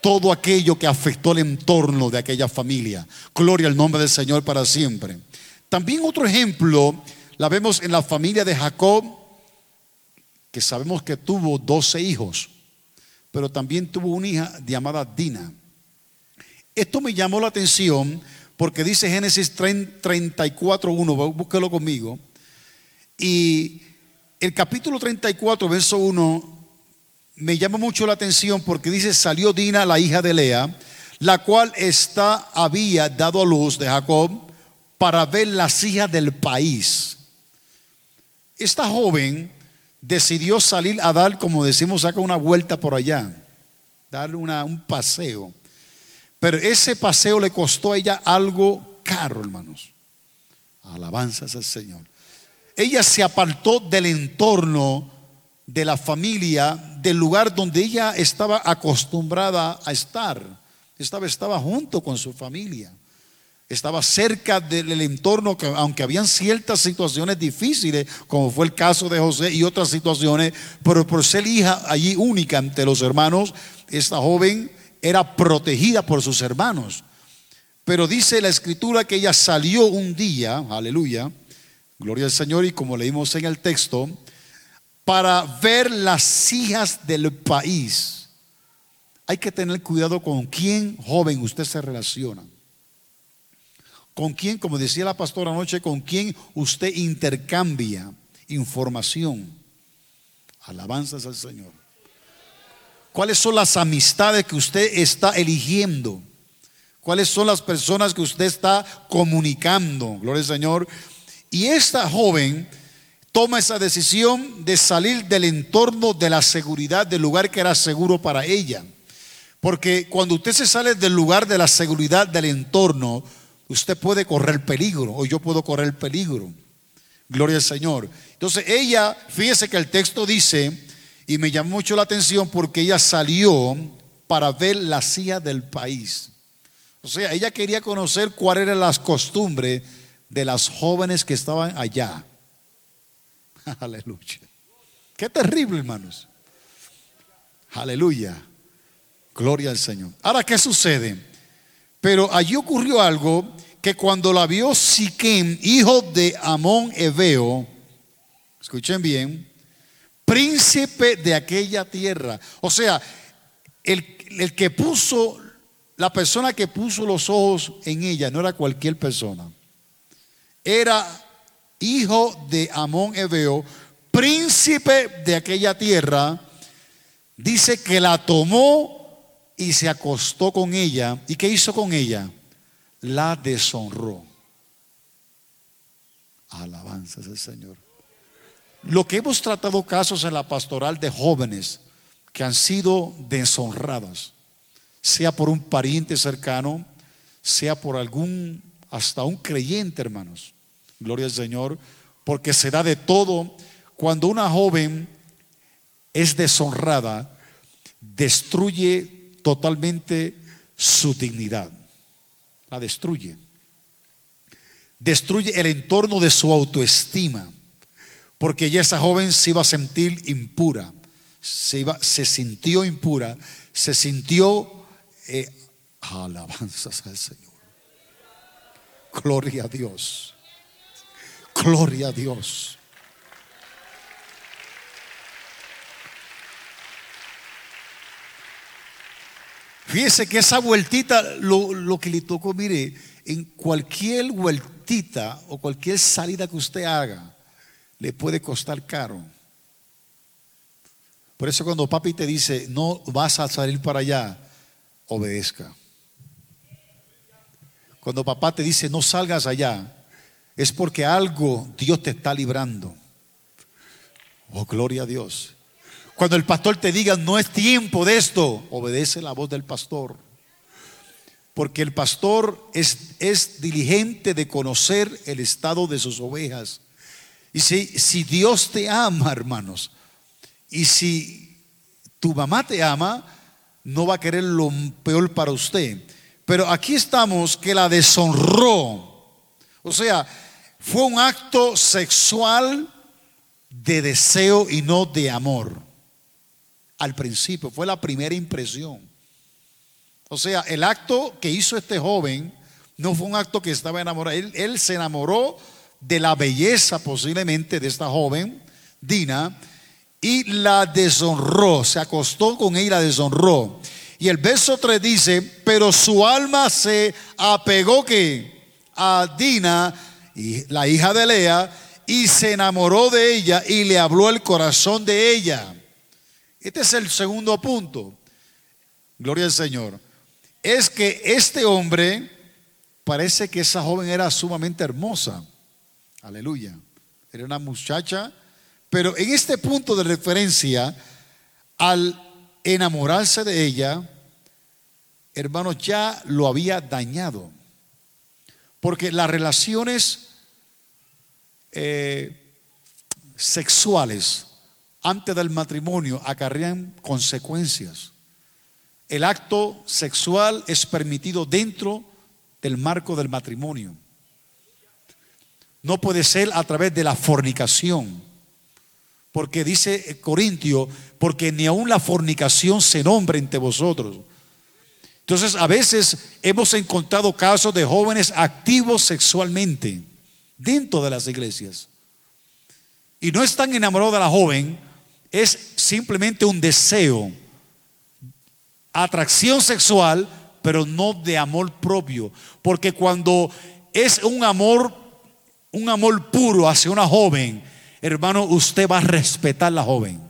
todo aquello que afectó el entorno de aquella familia. Gloria al nombre del Señor para siempre. También otro ejemplo la vemos en la familia de Jacob, que sabemos que tuvo 12 hijos, pero también tuvo una hija llamada Dina. Esto me llamó la atención porque dice Génesis 34.1, búsquelo conmigo. Y el capítulo 34, verso 1, me llama mucho la atención porque dice, salió Dina, la hija de Lea, la cual está, había dado a luz de Jacob para ver las hijas del país. Esta joven decidió salir a dar, como decimos, saca una vuelta por allá, darle un paseo. Pero ese paseo le costó a ella algo caro, hermanos. Alabanzas al Señor. Ella se apartó del entorno de la familia, del lugar donde ella estaba acostumbrada a estar. Estaba, estaba junto con su familia. Estaba cerca del entorno, que, aunque habían ciertas situaciones difíciles, como fue el caso de José y otras situaciones, pero por ser hija allí única ante los hermanos, esta joven era protegida por sus hermanos. Pero dice la escritura que ella salió un día, aleluya, gloria al Señor, y como leímos en el texto, para ver las hijas del país. Hay que tener cuidado con quién joven usted se relaciona. Con quién, como decía la pastora anoche, con quién usted intercambia información. Alabanzas al Señor. ¿Cuáles son las amistades que usted está eligiendo? ¿Cuáles son las personas que usted está comunicando? Gloria al Señor. Y esta joven toma esa decisión de salir del entorno de la seguridad, del lugar que era seguro para ella. Porque cuando usted se sale del lugar de la seguridad del entorno, usted puede correr peligro, o yo puedo correr peligro. Gloria al Señor. Entonces ella, fíjese que el texto dice, y me llamó mucho la atención porque ella salió para ver la silla del país. O sea, ella quería conocer cuáles eran las costumbres de las jóvenes que estaban allá. Aleluya. Qué terrible, hermanos. Aleluya. Gloria al Señor. Ahora, ¿qué sucede? Pero allí ocurrió algo que cuando la vio Siquem, hijo de Amón Ebeo, escuchen bien, príncipe de aquella tierra. O sea, el, el que puso, la persona que puso los ojos en ella no era cualquier persona. Era hijo de Amón Ebeo, príncipe de aquella tierra, dice que la tomó y se acostó con ella. ¿Y qué hizo con ella? La deshonró. Alabanzas del Señor. Lo que hemos tratado casos en la pastoral de jóvenes que han sido deshonradas, sea por un pariente cercano, sea por algún, hasta un creyente, hermanos. Gloria al Señor, porque se da de todo. Cuando una joven es deshonrada, destruye totalmente su dignidad. La destruye. Destruye el entorno de su autoestima. Porque ya esa joven se iba a sentir impura. Se, iba, se sintió impura. Se sintió eh, alabanzas al Señor. Gloria a Dios. Gloria a Dios. Fíjese que esa vueltita, lo, que le tocó, mire, en cualquier vueltita o cualquier salida que usted haga, le puede costar caro. Por eso cuando papi te dice, no vas a salir para allá, obedezca. Cuando papá te dice, no salgas allá, es porque algo Dios te está librando. Oh, gloria a Dios. Cuando el pastor te diga, no es tiempo de esto, obedece la voz del pastor. Porque el pastor es, es diligente de conocer el estado de sus ovejas. Y si, si Dios te ama, hermanos, y si tu mamá te ama, no va a querer lo peor para usted. Pero aquí estamos que la deshonró. O sea, fue un acto sexual de deseo y no de amor. Al principio, fue la primera impresión. O sea, el acto que hizo este joven no fue un acto que estaba enamorado. Él, él se enamoró de la belleza posiblemente de esta joven, Dina, y la deshonró, se acostó con ella y la deshonró. Y el verso 3 dice, pero su alma se apegó que a Dina, y la hija de Lea, y se enamoró de ella y le habló el corazón de ella. Este es el segundo punto. Gloria al Señor. Es que este hombre parece que esa joven era sumamente hermosa. Aleluya. Era una muchacha. Pero en este punto de referencia, al enamorarse de ella, hermanos, ya lo había dañado. Porque las relaciones eh, sexuales antes del matrimonio acarrean consecuencias. El acto sexual es permitido dentro del marco del matrimonio. No puede ser a través de la fornicación. Porque dice Corintio, porque ni aun la fornicación se nombra entre vosotros. Entonces, a veces hemos encontrado casos de jóvenes activos sexualmente dentro de las iglesias. Y no están enamorados de la joven, es simplemente un deseo, atracción sexual, pero no de amor propio. Porque cuando es un amor un amor puro hacia una joven, hermano, usted va a respetar a la joven.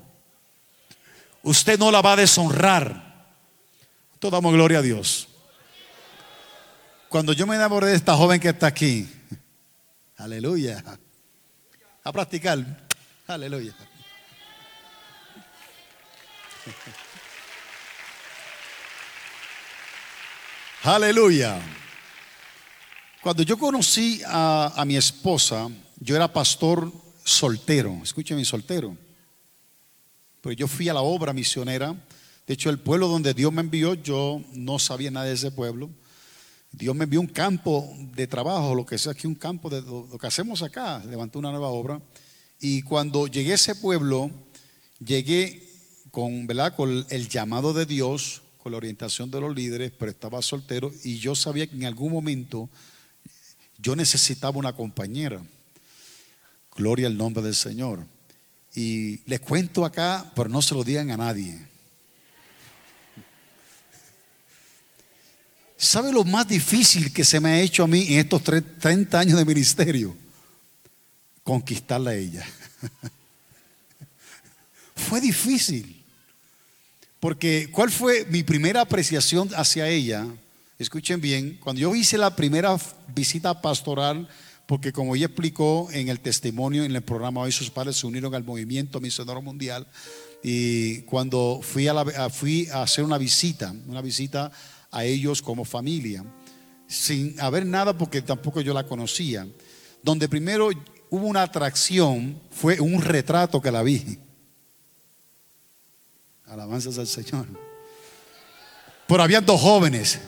Usted no la va a deshonrar. Todos damos gloria a Dios. Cuando yo me enamoré de esta joven que está aquí, aleluya, a practicar, aleluya. Aleluya. Cuando yo conocí a, mi esposa, yo era pastor soltero, escúcheme, soltero. Pero yo fui a la obra misionera. De hecho, el pueblo donde Dios me envió, yo no sabía nada de ese pueblo. Dios me envió un campo de trabajo, lo que sea aquí, un campo de lo que hacemos acá, levantó una nueva obra. Y cuando llegué a ese pueblo, llegué con, ¿verdad? con el llamado de Dios, con la orientación de los líderes, pero estaba soltero y yo sabía que en algún momento yo necesitaba una compañera. Gloria al nombre del Señor. Y les cuento acá, pero no se lo digan a nadie. ¿Sabe lo más difícil que se me ha hecho a mí en estos 30 años de ministerio? Conquistarla a ella. fue difícil. Porque ¿cuál fue mi primera apreciación hacia ella? Escuchen bien, cuando yo hice la primera visita pastoral, porque como ella explicó en el testimonio, en el programa, hoy sus padres se unieron al movimiento misionero mundial, y cuando fui a, hacer una visita, una visita a ellos como familia, sin haber nada porque tampoco yo la conocía, donde primero hubo una atracción, fue un retrato que la vi. Alabanzas al Señor. Pero había dos jóvenes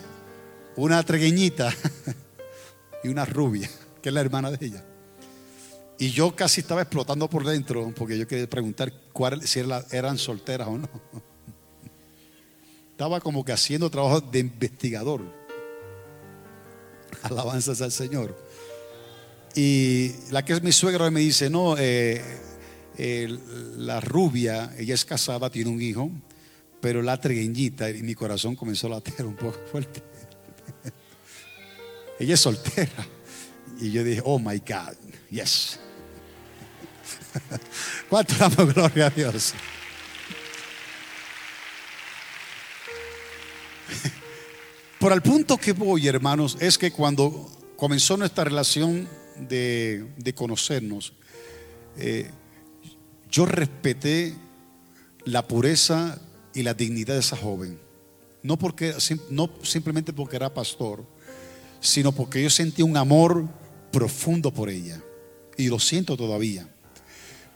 una tregueñita y una rubia, que es la hermana de ella. Y yo casi estaba explotando por dentro porque yo quería preguntar si eran solteras o no. Estaba como que haciendo trabajo de investigador. Alabanzas al Señor. Y la que es mi suegra me dice, no, eh, la rubia, ella es casada, tiene un hijo, pero la tregueñita, y mi corazón comenzó a latir un poco fuerte. Ella es soltera. Y yo dije, oh my God, yes. ¿Cuánto damos gloria a Dios? Por el punto que voy, hermanos, es que cuando comenzó nuestra relación de, conocernos, eh, yo respeté la pureza y la dignidad de esa joven. No, porque, no simplemente porque era pastor, sino porque yo sentí un amor profundo por ella. Y lo siento todavía.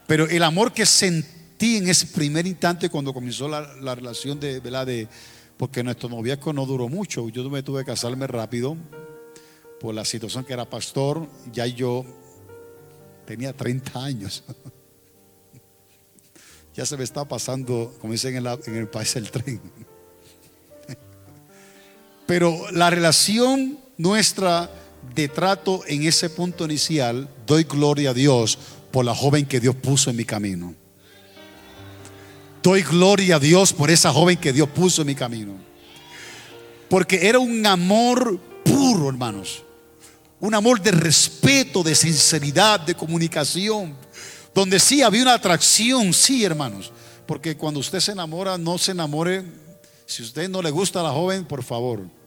Pero el amor que sentí en ese primer instante cuando comenzó la, relación de, de porque nuestro noviazgo no duró mucho. Yo me tuve que casarme rápido por la situación que era pastor. Ya yo tenía 30 años. ya se me está pasando, como dicen en, en el país, el tren. Pero la relación nuestra de trato en ese punto inicial, doy gloria a Dios por la joven que Dios puso en mi camino. Doy gloria a Dios por esa joven que Dios puso en mi camino. Porque era un amor puro, hermanos. Un amor de respeto, de sinceridad, de comunicación. Donde sí había una atracción, sí, hermanos. Porque cuando usted se enamora, no se enamore. Si usted no le gusta a la joven, por favor.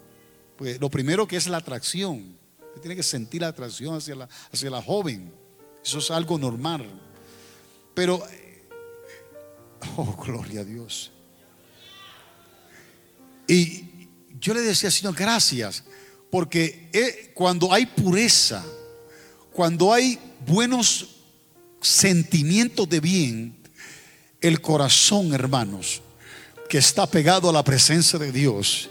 Pues lo primero que es la atracción. Usted tiene que sentir la atracción hacia la, hacia la joven. Eso es algo normal. Pero Oh, gloria a Dios. Y yo le decía, Señor, gracias, porque eh, cuando hay pureza, cuando hay buenos sentimientos de bien, el corazón, hermanos, que está pegado a la presencia de Dios,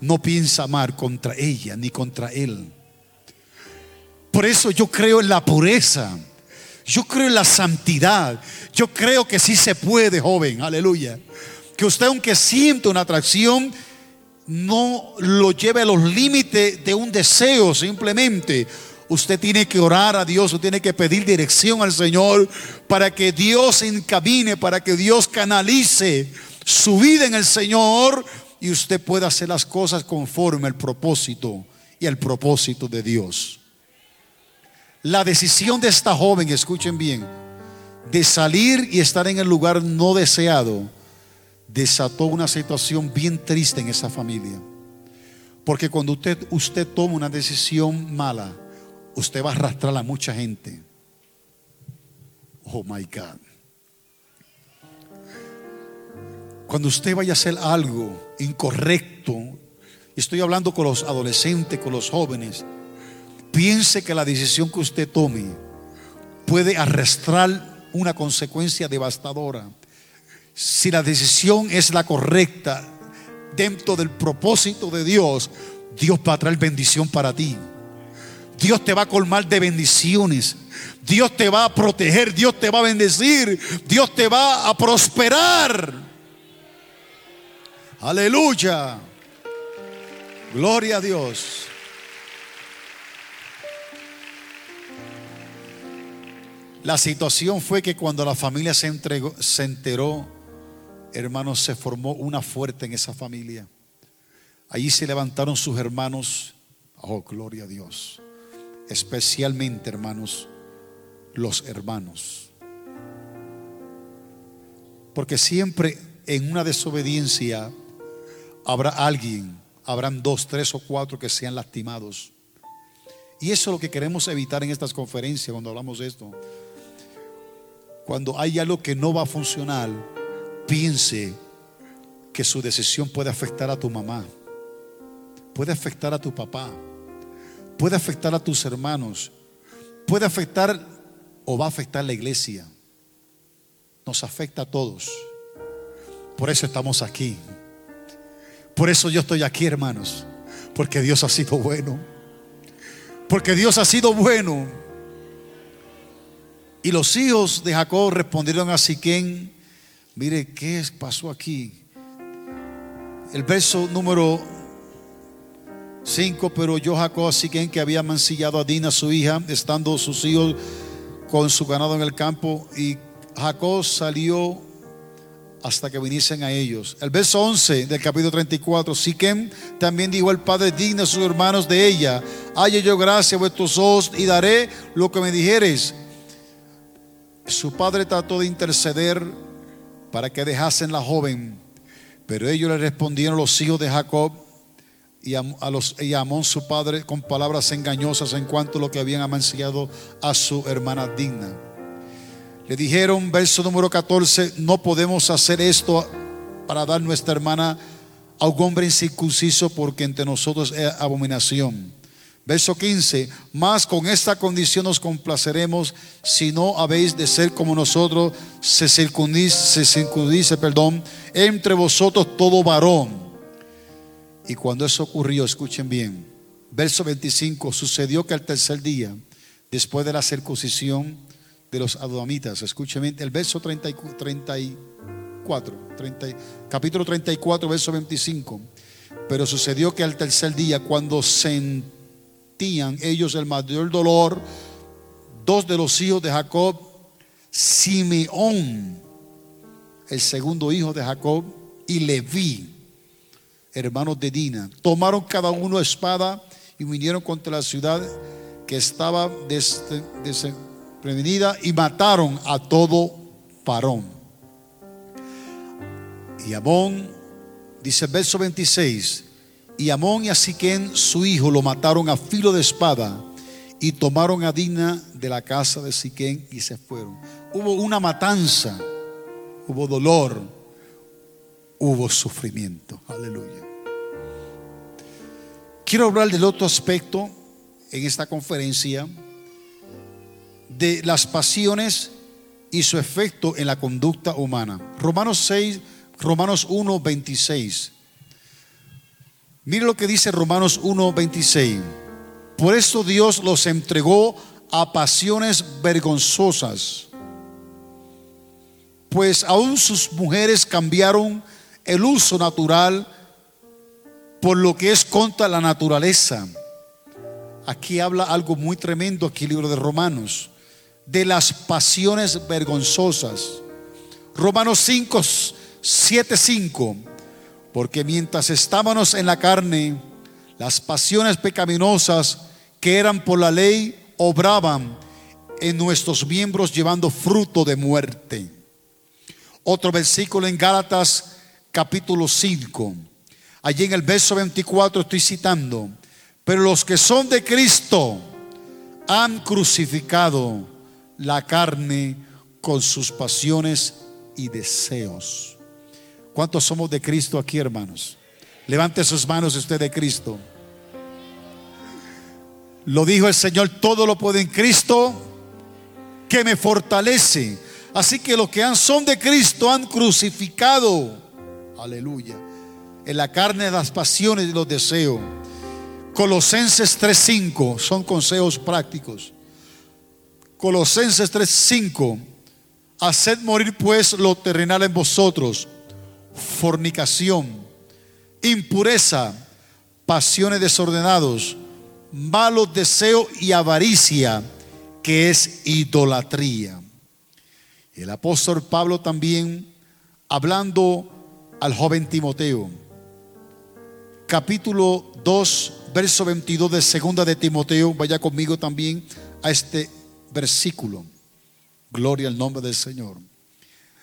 no piensa amar contra ella ni contra él. Por eso yo creo en la pureza. Yo creo en la santidad. Yo creo que sí se puede, joven. Aleluya. Que usted aunque siente una atracción, no lo lleve a los límites de un deseo simplemente. Usted tiene que orar a Dios, usted tiene que pedir dirección al Señor para que Dios encamine, para que Dios canalice su vida en el Señor y usted pueda hacer las cosas conforme al propósito y al propósito de Dios. La decisión de esta joven, escuchen bien, de salir y estar en el lugar no deseado, desató una situación bien triste en esa familia. Porque cuando usted, usted toma una decisión mala, usted va a arrastrar a mucha gente. Oh my God. Cuando usted vaya a hacer algo incorrecto, estoy hablando con los adolescentes, con los jóvenes, piense que la decisión que usted tome puede arrastrar una consecuencia devastadora. Si la decisión es la correcta dentro del propósito de Dios, Dios va a traer bendición para ti. Dios te va a colmar de bendiciones. Dios te va a proteger, Dios te va a bendecir, Dios te va a prosperar. Aleluya. Gloria a Dios. La situación fue que cuando la familia se, entregó, se enteró, hermanos, se formó una fuerte en esa familia. Allí se levantaron sus hermanos. Oh, gloria a Dios. Especialmente, hermanos, los hermanos. Porque siempre en una desobediencia habrá alguien, habrán dos, tres o cuatro que sean lastimados. Y eso es lo que queremos evitar en estas conferencias cuando hablamos de esto cuando hay algo que no va a funcionar, piense que su decisión puede afectar a tu mamá, puede afectar a tu papá, puede afectar a tus hermanos, puede afectar o va a afectar la iglesia. Nos afecta a todos. Por eso estamos aquí. Por eso yo estoy aquí, hermanos. Porque Dios ha sido bueno. Porque Dios ha sido bueno. Y los hijos de Jacob respondieron a Siquén, mire, ¿qué pasó aquí? El verso número 5, pero yo Jacob a Siquén que había mancillado a Dina su hija, estando sus hijos con su ganado en el campo, y Jacob salió hasta que viniesen a ellos. El verso 11 del capítulo 34, Siquem también dijo al padre, digna a sus hermanos de ella, halle yo gracia a vuestros ojos y daré lo que me dijeres. Su padre trató de interceder para que dejasen la joven, pero ellos le respondieron los hijos de Jacob y a, los, Amón su padre con palabras engañosas en cuanto a lo que habían amanciado a su hermana digna. Le dijeron, verso número 14, no podemos hacer esto para dar nuestra hermana a un hombre incircunciso porque entre nosotros es abominación. Verso 15, más con esta condición nos complaceremos si no habéis de ser como nosotros, se circundice, se circundice, perdón, entre vosotros todo varón. Y cuando eso ocurrió, escuchen bien, verso 25, sucedió que al tercer día, después de la circuncisión de los adomitas, escuchen bien, el verso 34, 30, capítulo 34, verso 25, pero sucedió que al tercer día, cuando sentían ellos el mayor dolor, dos de los hijos de Jacob, Simeón, el segundo hijo de Jacob, y Leví, hermanos de Dina, tomaron cada uno espada y vinieron contra la ciudad que estaba desprevenida y mataron a todo parón. Y Amón, dice el verso 26, y Amón y a Siquén, su hijo, lo mataron a filo de espada y tomaron a Dina de la casa de Siquén y se fueron. Hubo una matanza, hubo dolor, hubo sufrimiento. Aleluya. Quiero hablar del otro aspecto en esta conferencia de las pasiones y su efecto en la conducta humana. Romanos 6, Romanos 1, 26. Mire lo que dice Romanos 1, 26. Por eso Dios los entregó a pasiones vergonzosas, pues aún sus mujeres cambiaron el uso natural por lo que es contra la naturaleza. Aquí habla algo muy tremendo aquí el libro de Romanos, de las pasiones vergonzosas. Romanos 5, 7, 5. Porque mientras estábamos en la carne, las pasiones pecaminosas que eran por la ley obraban en nuestros miembros llevando fruto de muerte. Otro versículo en Gálatas capítulo 5. Allí en el verso 24 estoy citando, pero los que son de Cristo han crucificado la carne con sus pasiones y deseos. ¿Cuántos somos de Cristo aquí, hermanos? Levante sus manos usted de Cristo. Lo dijo el Señor, todo lo puede en Cristo que me fortalece. Así que los que han, son de Cristo han crucificado, aleluya, en la carne las pasiones y los deseos. Colosenses 3:5 son consejos prácticos. Colosenses 3:5 Haced morir pues lo terrenal en vosotros, fornicación, impureza, pasiones desordenados malos deseos y avaricia, que es idolatría. El apóstol Pablo también, hablando al joven Timoteo, capítulo 2, verso 22 de segunda de Timoteo, vaya conmigo también a este versículo. Gloria al nombre del Señor.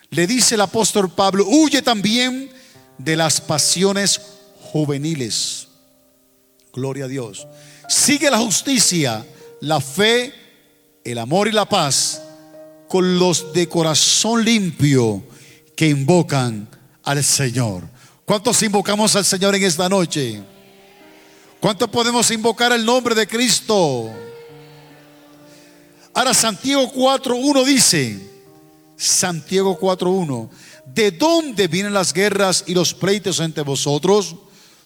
Le dice el apóstol Pablo, huye también de las pasiones juveniles. Gloria a Dios. Sigue la justicia, la fe, el amor y la paz con los de corazón limpio que invocan al Señor. ¿Cuántos invocamos al Señor en esta noche? ¿Cuántos podemos invocar el nombre de Cristo? Ahora Santiago 4.1 dice, Santiago 4.1, ¿de dónde vienen las guerras y los pleitos entre vosotros?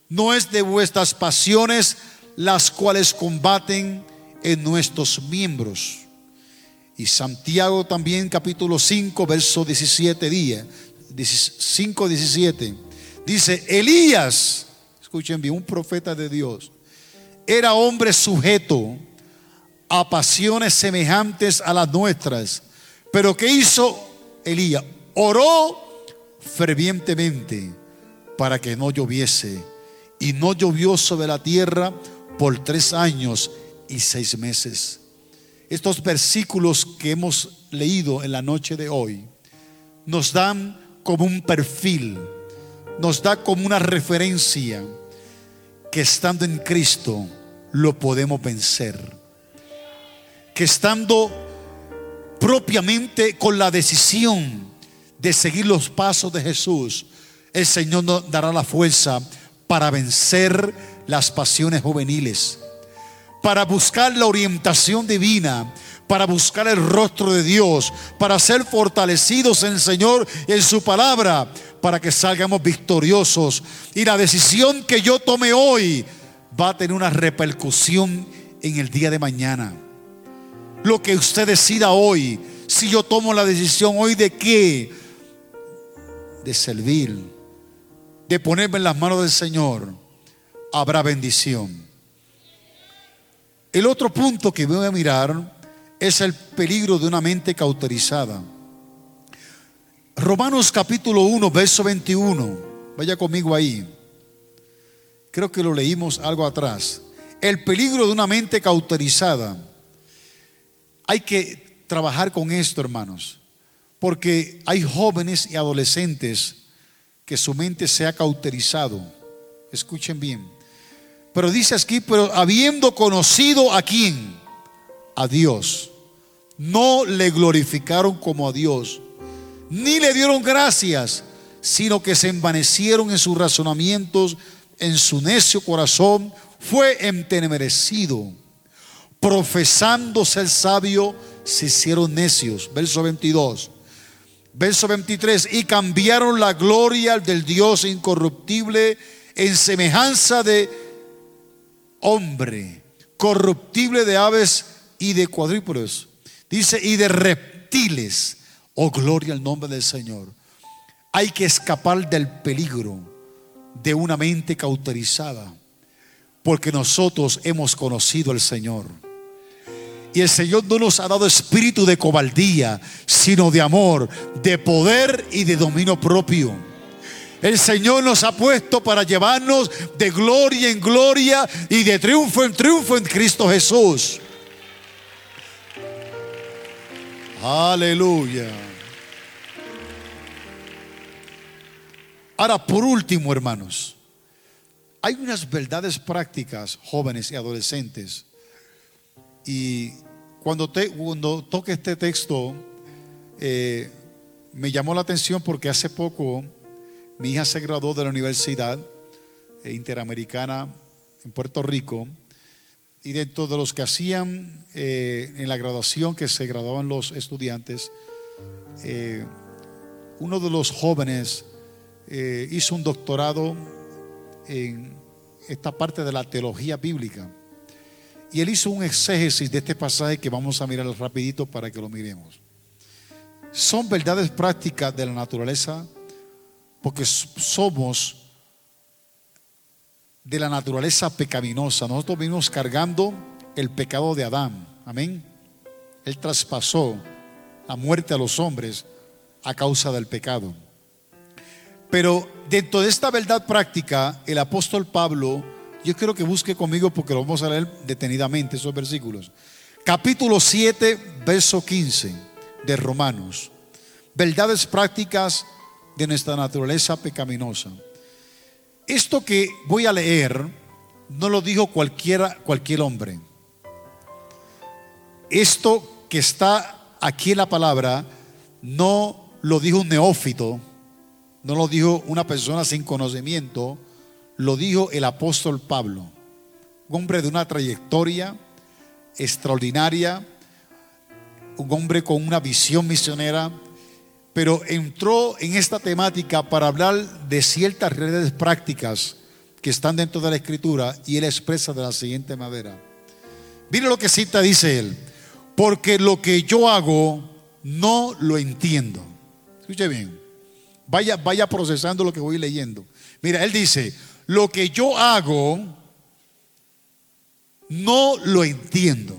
No es de vuestras pasiones las cuales combaten en nuestros miembros. Y Santiago también capítulo 5, verso 17 día, 5, 17. Dice, Elías, escuchen bien, un profeta de Dios, era hombre sujeto a pasiones semejantes a las nuestras. Pero ¿qué hizo Elías? Oró fervientemente para que no lloviese. Y no llovió sobre la tierra por tres años y seis meses. Estos versículos que hemos leído en la noche de hoy nos dan como un perfil, nos da como una referencia que estando en Cristo lo podemos vencer. Que estando propiamente con la decisión de seguir los pasos de Jesús, el Señor nos dará la fuerza para vencer las pasiones juveniles, para buscar la orientación divina, para buscar el rostro de Dios, para ser fortalecidos en el Señor en su palabra, para que salgamos victoriosos. Y la decisión que yo tome hoy va a tener una repercusión en el día de mañana. Lo que usted decida hoy, si yo tomo la decisión hoy de qué, de servir, de ponerme en las manos del Señor, habrá bendición. El otro punto que voy a mirar es el peligro de una mente cauterizada. Romanos capítulo 1, verso 21. Vaya conmigo ahí. Creo que lo leímos algo atrás. El peligro de una mente cauterizada. Hay que trabajar con esto, hermanos. Porque hay jóvenes y adolescentes que su mente se ha cauterizado. Escuchen bien. Pero dice aquí, pero habiendo conocido a quién, a Dios, no le glorificaron como a Dios, ni le dieron gracias, sino que se envanecieron en sus razonamientos, en su necio corazón fue entenebrecido. Profesándose el sabio, se hicieron necios. Verso 22. Verso 23. Y cambiaron la gloria del Dios incorruptible en semejanza de hombre, corruptible de aves y de cuadrípodos. Dice, y de reptiles. Oh, gloria al nombre del Señor. Hay que escapar del peligro de una mente cauterizada, porque nosotros hemos conocido al Señor. Y el Señor no nos ha dado espíritu de cobardía, sino de amor, de poder y de dominio propio. El Señor nos ha puesto para llevarnos de gloria en gloria y de triunfo en triunfo en Cristo Jesús. Aleluya. Ahora, por último, hermanos, hay unas verdades prácticas, jóvenes y adolescentes. Y cuando, te, cuando toque este texto, eh, me llamó la atención porque hace poco mi hija se graduó de la Universidad eh, Interamericana en Puerto Rico y dentro de los que hacían eh, en la graduación, que se graduaban los estudiantes, uno de los jóvenes hizo un doctorado en esta parte de la teología bíblica. Y él hizo un exégesis de este pasaje que vamos a mirar rapidito para que lo miremos. Son verdades prácticas de la naturaleza porque somos de la naturaleza pecaminosa. Nosotros venimos cargando el pecado de Adán. Amén. Él traspasó la muerte a los hombres a causa del pecado. Pero dentro de esta verdad práctica, el apóstol Pablo, yo quiero que busque conmigo porque lo vamos a leer detenidamente esos versículos. Capítulo 7, verso 15 de Romanos. Verdades prácticas de nuestra naturaleza pecaminosa. Esto que voy a leer no lo dijo cualquiera, cualquier hombre. Esto que está aquí en la palabra no lo dijo un neófito, no lo dijo una persona sin conocimiento, lo dijo el apóstol Pablo, un hombre de una trayectoria extraordinaria, un hombre con una visión misionera, pero entró en esta temática para hablar de ciertas redes prácticas que están dentro de la escritura y él expresa de la siguiente manera. Mire lo que cita, dice él, porque lo que yo hago no lo entiendo. Escuche bien, vaya, vaya procesando lo que voy leyendo. Mira, él dice, lo que yo hago no lo entiendo,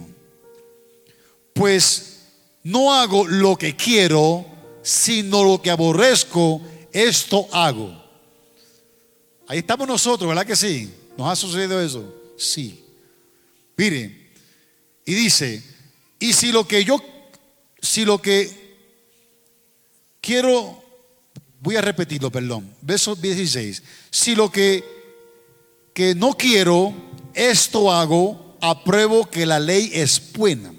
pues no hago lo que quiero, sino lo que aborrezco, esto hago. Ahí estamos nosotros, ¿verdad que sí? ¿Nos ha sucedido eso? Sí. Mire, y dice, y si lo que yo, si lo que quiero, voy a repetirlo, perdón, verso 16, si lo que, que no quiero, esto hago, apruebo que la ley es buena.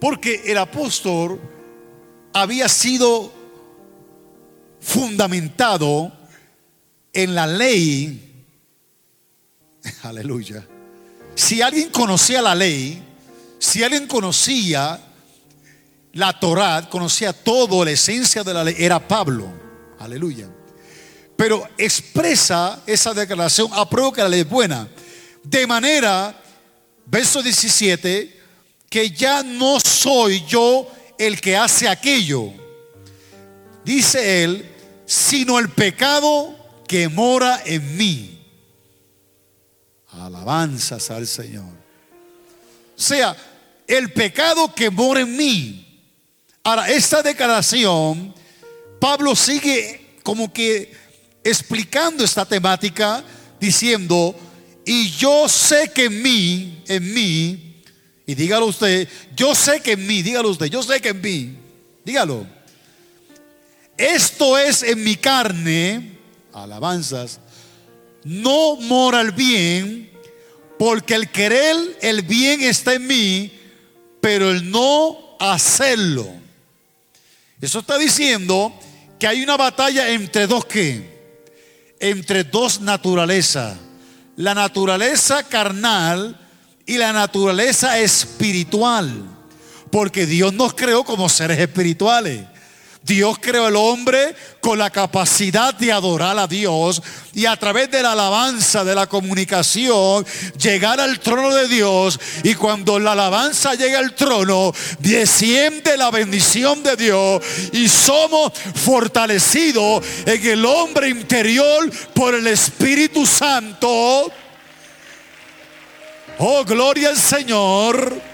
Porque el apóstol había sido fundamentado en la ley. Aleluya. Si alguien conocía la ley, si alguien conocía la Torá, conocía todo, la esencia de la ley, era Pablo. Aleluya. Pero expresa esa declaración, apruebo que la ley es buena. De manera, verso 17, que ya no soy yo el que hace aquello. Dice él, sino el pecado que mora en mí. Alabanzas al Señor. O sea, el pecado que mora en mí. Ahora, esta declaración, Pablo sigue como que explicando esta temática, diciendo, y yo sé que en mí, en mí, y dígalo usted, yo sé que en mí, dígalo usted, yo sé que en mí, dígalo. Esto es en mi carne, alabanzas, no mora el bien, porque el querer el bien está en mí, pero el no hacerlo. Eso está diciendo que hay una batalla entre dos que, entre dos naturalezas, la naturaleza carnal y la naturaleza espiritual, porque Dios nos creó como seres espirituales. Dios creó al hombre con la capacidad de adorar a Dios y a través de la alabanza, de la comunicación, llegar al trono de Dios. Y cuando la alabanza llega al trono, desciende la bendición de Dios y somos fortalecidos en el hombre interior por el Espíritu Santo. Oh, gloria al Señor.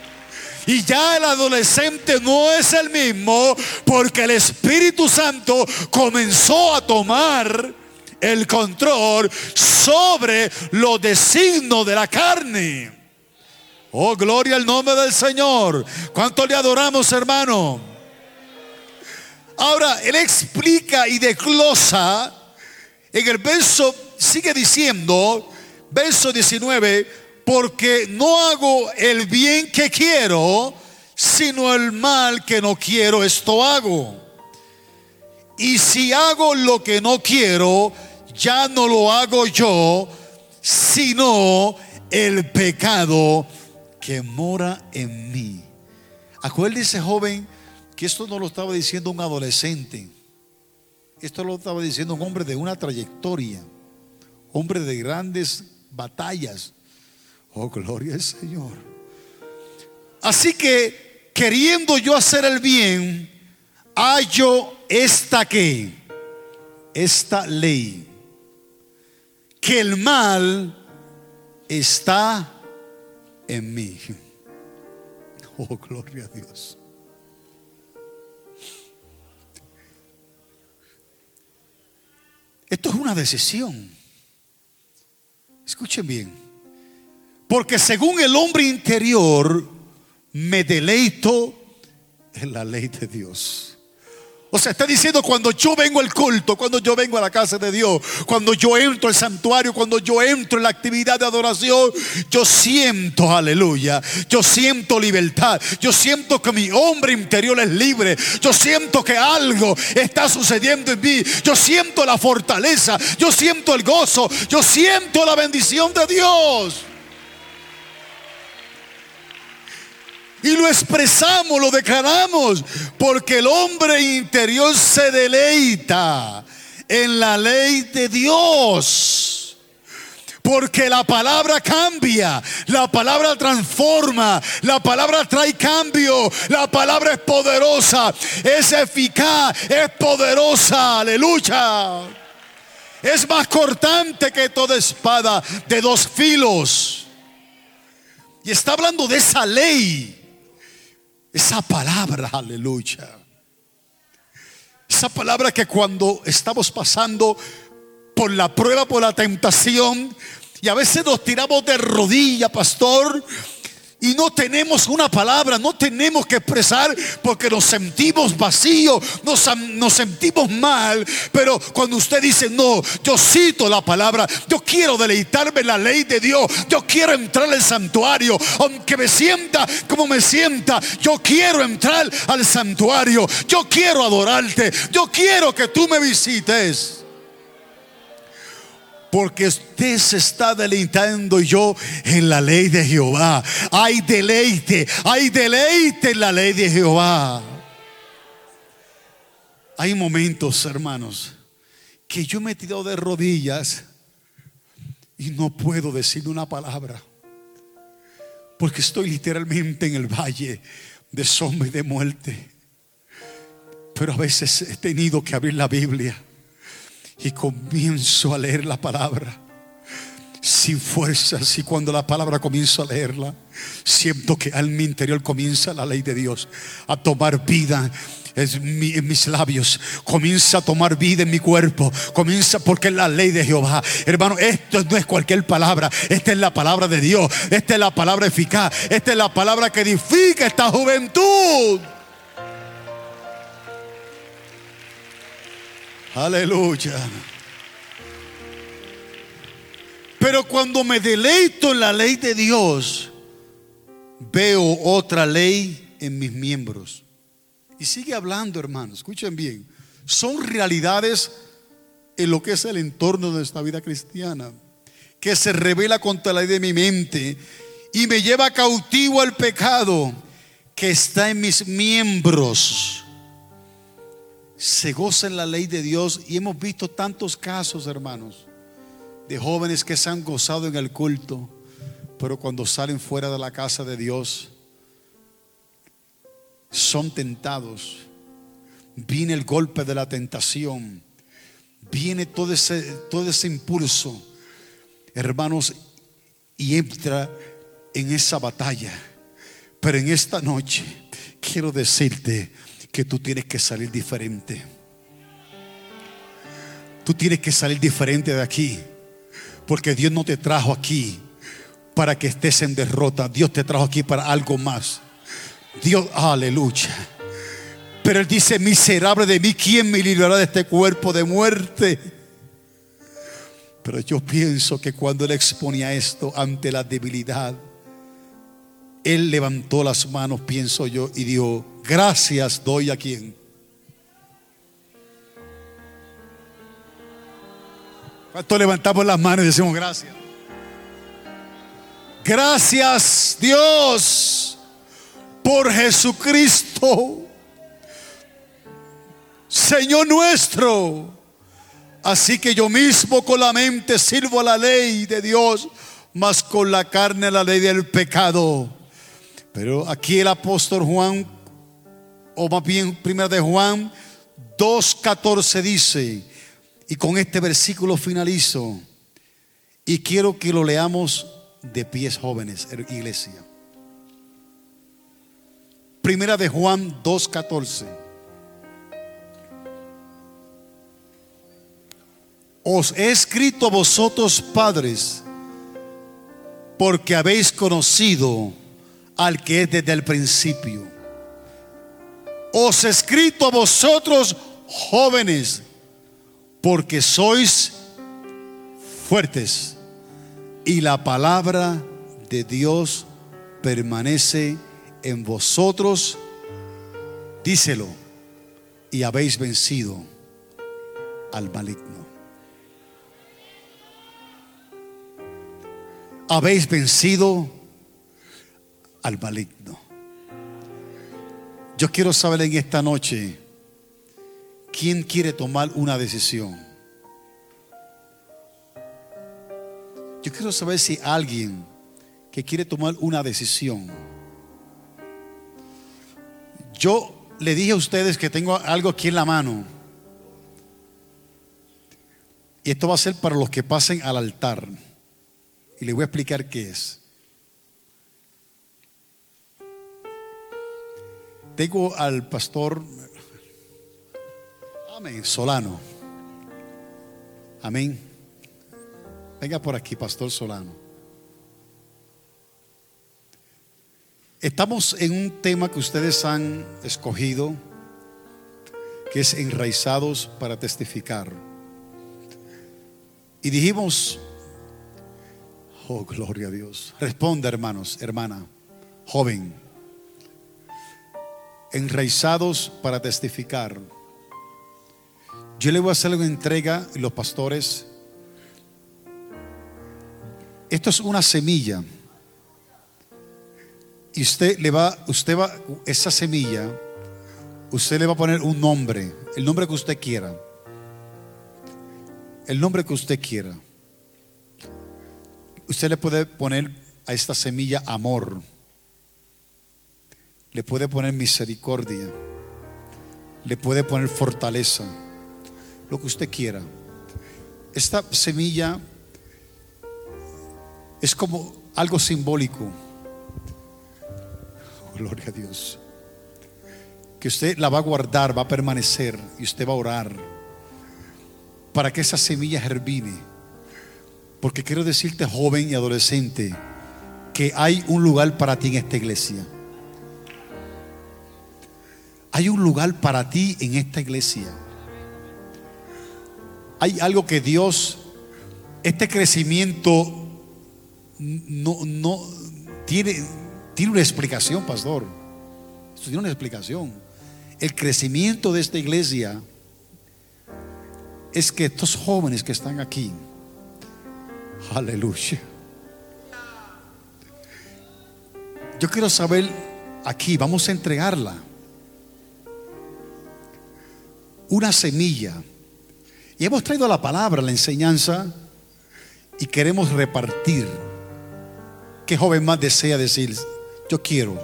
Y ya el adolescente no es el mismo porque el Espíritu Santo comenzó a tomar el control sobre los designos de la carne. Oh, gloria al nombre del Señor. ¿Cuánto le adoramos, hermano? Ahora, él explica y desglosa en el verso, sigue diciendo, verso 19, porque no hago el bien que quiero, sino el mal que no quiero, esto hago. Y si hago lo que no quiero, ya no lo hago yo, sino el pecado que mora en mí. Acuérdese, joven, que esto no lo estaba diciendo un adolescente. Esto lo estaba diciendo un hombre de una trayectoria, hombre de grandes batallas, Oh, gloria al Señor. Así que, queriendo yo hacer el bien, hallo esta que, esta ley, que el mal está en mí. Oh, gloria a Dios. Esto es una decisión. Escuchen bien. Porque según el hombre interior, me deleito en la ley de Dios. O sea, está diciendo cuando yo vengo al culto, cuando yo vengo a la casa de Dios, cuando yo entro al santuario, cuando yo entro en la actividad de adoración, yo siento, aleluya, yo siento libertad, yo siento que mi hombre interior es libre, yo siento que algo está sucediendo en mí, yo siento la fortaleza, yo siento el gozo, yo siento la bendición de Dios. Y lo expresamos, lo declaramos, porque el hombre interior se deleita en la ley de Dios. Porque la palabra cambia, la palabra transforma, la palabra trae cambio, la palabra es poderosa, es eficaz, es poderosa, aleluya. Es más cortante que toda espada de dos filos. Y está hablando de esa ley esa palabra, aleluya. Esa palabra que cuando estamos pasando por la prueba, por la tentación, y a veces nos tiramos de rodilla, pastor, y no tenemos una palabra, no tenemos que expresar porque nos sentimos vacíos, nos, nos, sentimos mal. Pero cuando usted dice, no, yo cito la palabra, yo quiero deleitarme en la ley de Dios, yo quiero entrar al santuario, aunque me sienta como me sienta, yo quiero entrar al santuario, yo quiero adorarte, yo quiero que tú me visites. Porque usted se está deleitando yo en la ley de Jehová. Hay deleite, hay deleite en la ley de Jehová. Hay momentos, hermanos, que yo me he tirado de rodillas y no puedo decir una palabra. Porque estoy literalmente en el valle de sombra y de muerte. Pero a veces he tenido que abrir la Biblia y comienzo a leer la palabra. Sin fuerzas y cuando la palabra comienzo a leerla, siento que al mi interior comienza la ley de Dios a tomar vida en mis labios, comienza a tomar vida en mi cuerpo, comienza porque es la ley de Jehová. Hermano, esto no es cualquier palabra, esta es la palabra de Dios, esta es la palabra eficaz, esta es la palabra que edifica esta juventud. Aleluya. Pero cuando me deleito en la ley de Dios, veo otra ley en mis miembros. Y sigue hablando, hermanos, escuchen bien. Son realidades en lo que es el entorno de nuestra vida cristiana, que se revela contra la ley de mi mente y me lleva cautivo al pecado que está en mis miembros. Se goza en la ley de Dios y hemos visto tantos casos, hermanos, de jóvenes que se han gozado en el culto, pero cuando salen fuera de la casa de Dios, son tentados. Viene el golpe de la tentación. Viene todo ese, todo ese impulso, hermanos, y entra en esa batalla. Pero en esta noche quiero decirte que tú tienes que salir diferente. Tú tienes que salir diferente de aquí. Porque Dios no te trajo aquí para que estés en derrota. Dios te trajo aquí para algo más. Dios, aleluya. Pero Él dice, miserable de mí, ¿quién me librará de este cuerpo de muerte? Pero yo pienso que cuando Él exponía esto ante la debilidad, Él levantó las manos, pienso yo, y dijo, gracias doy a quien. ¿Cuánto levantamos las manos y decimos gracias? Gracias Dios por Jesucristo, Señor nuestro. Así que yo mismo con la mente sirvo la ley de Dios, mas con la carne la ley del pecado. Pero aquí el apóstol Juan, o más bien primero de Juan 2.14 dice, y con este versículo finalizo, y quiero que lo leamos de pies jóvenes, iglesia. Primera de Juan 2.14. Os he escrito a vosotros padres, porque habéis conocido al que es desde el principio. Os escrito a vosotros jóvenes, porque sois fuertes y la palabra de Dios permanece en vosotros, díselo, y habéis vencido al maligno. Habéis vencido al maligno. Yo quiero saber en esta noche quién quiere tomar una decisión. Yo quiero saber si alguien que quiere tomar una decisión yo le dije a ustedes que tengo algo aquí en la mano. Y esto va a ser para los que pasen al altar. Y les voy a explicar qué es. Tengo al pastor Solano. Amén. Venga por aquí, pastor Solano. Estamos en un tema que ustedes han escogido, que es enraizados para testificar. Y dijimos, oh, gloria a Dios. Responda, hermanos, hermana, joven. Enraizados para testificar. Yo le voy a hacer una entrega, los pastores. Esto es una semilla y usted le va, usted va, esa semilla, usted le va a poner un nombre, el nombre que usted quiera. el nombre que usted quiera. Usted le puede poner a esta semilla amor. Le puede poner misericordia. Le puede poner fortaleza. Lo que usted quiera. Esta semilla es como algo simbólico. Gloria a Dios. Que usted la va a guardar, va a permanecer y usted va a orar para que esa semilla germine. Porque quiero decirte, joven y adolescente, que hay un lugar para ti en esta iglesia. Hay un lugar para ti en esta iglesia. Hay algo que Dios, este crecimiento no, no tiene, tiene una explicación, pastor. Esto tiene una explicación. El crecimiento de esta iglesia es que estos jóvenes que están aquí, aleluya. Yo quiero saber aquí, vamos a entregarla. Una semilla. Y hemos traído la palabra, la enseñanza, y queremos repartir. ¿Qué joven más desea decir, yo quiero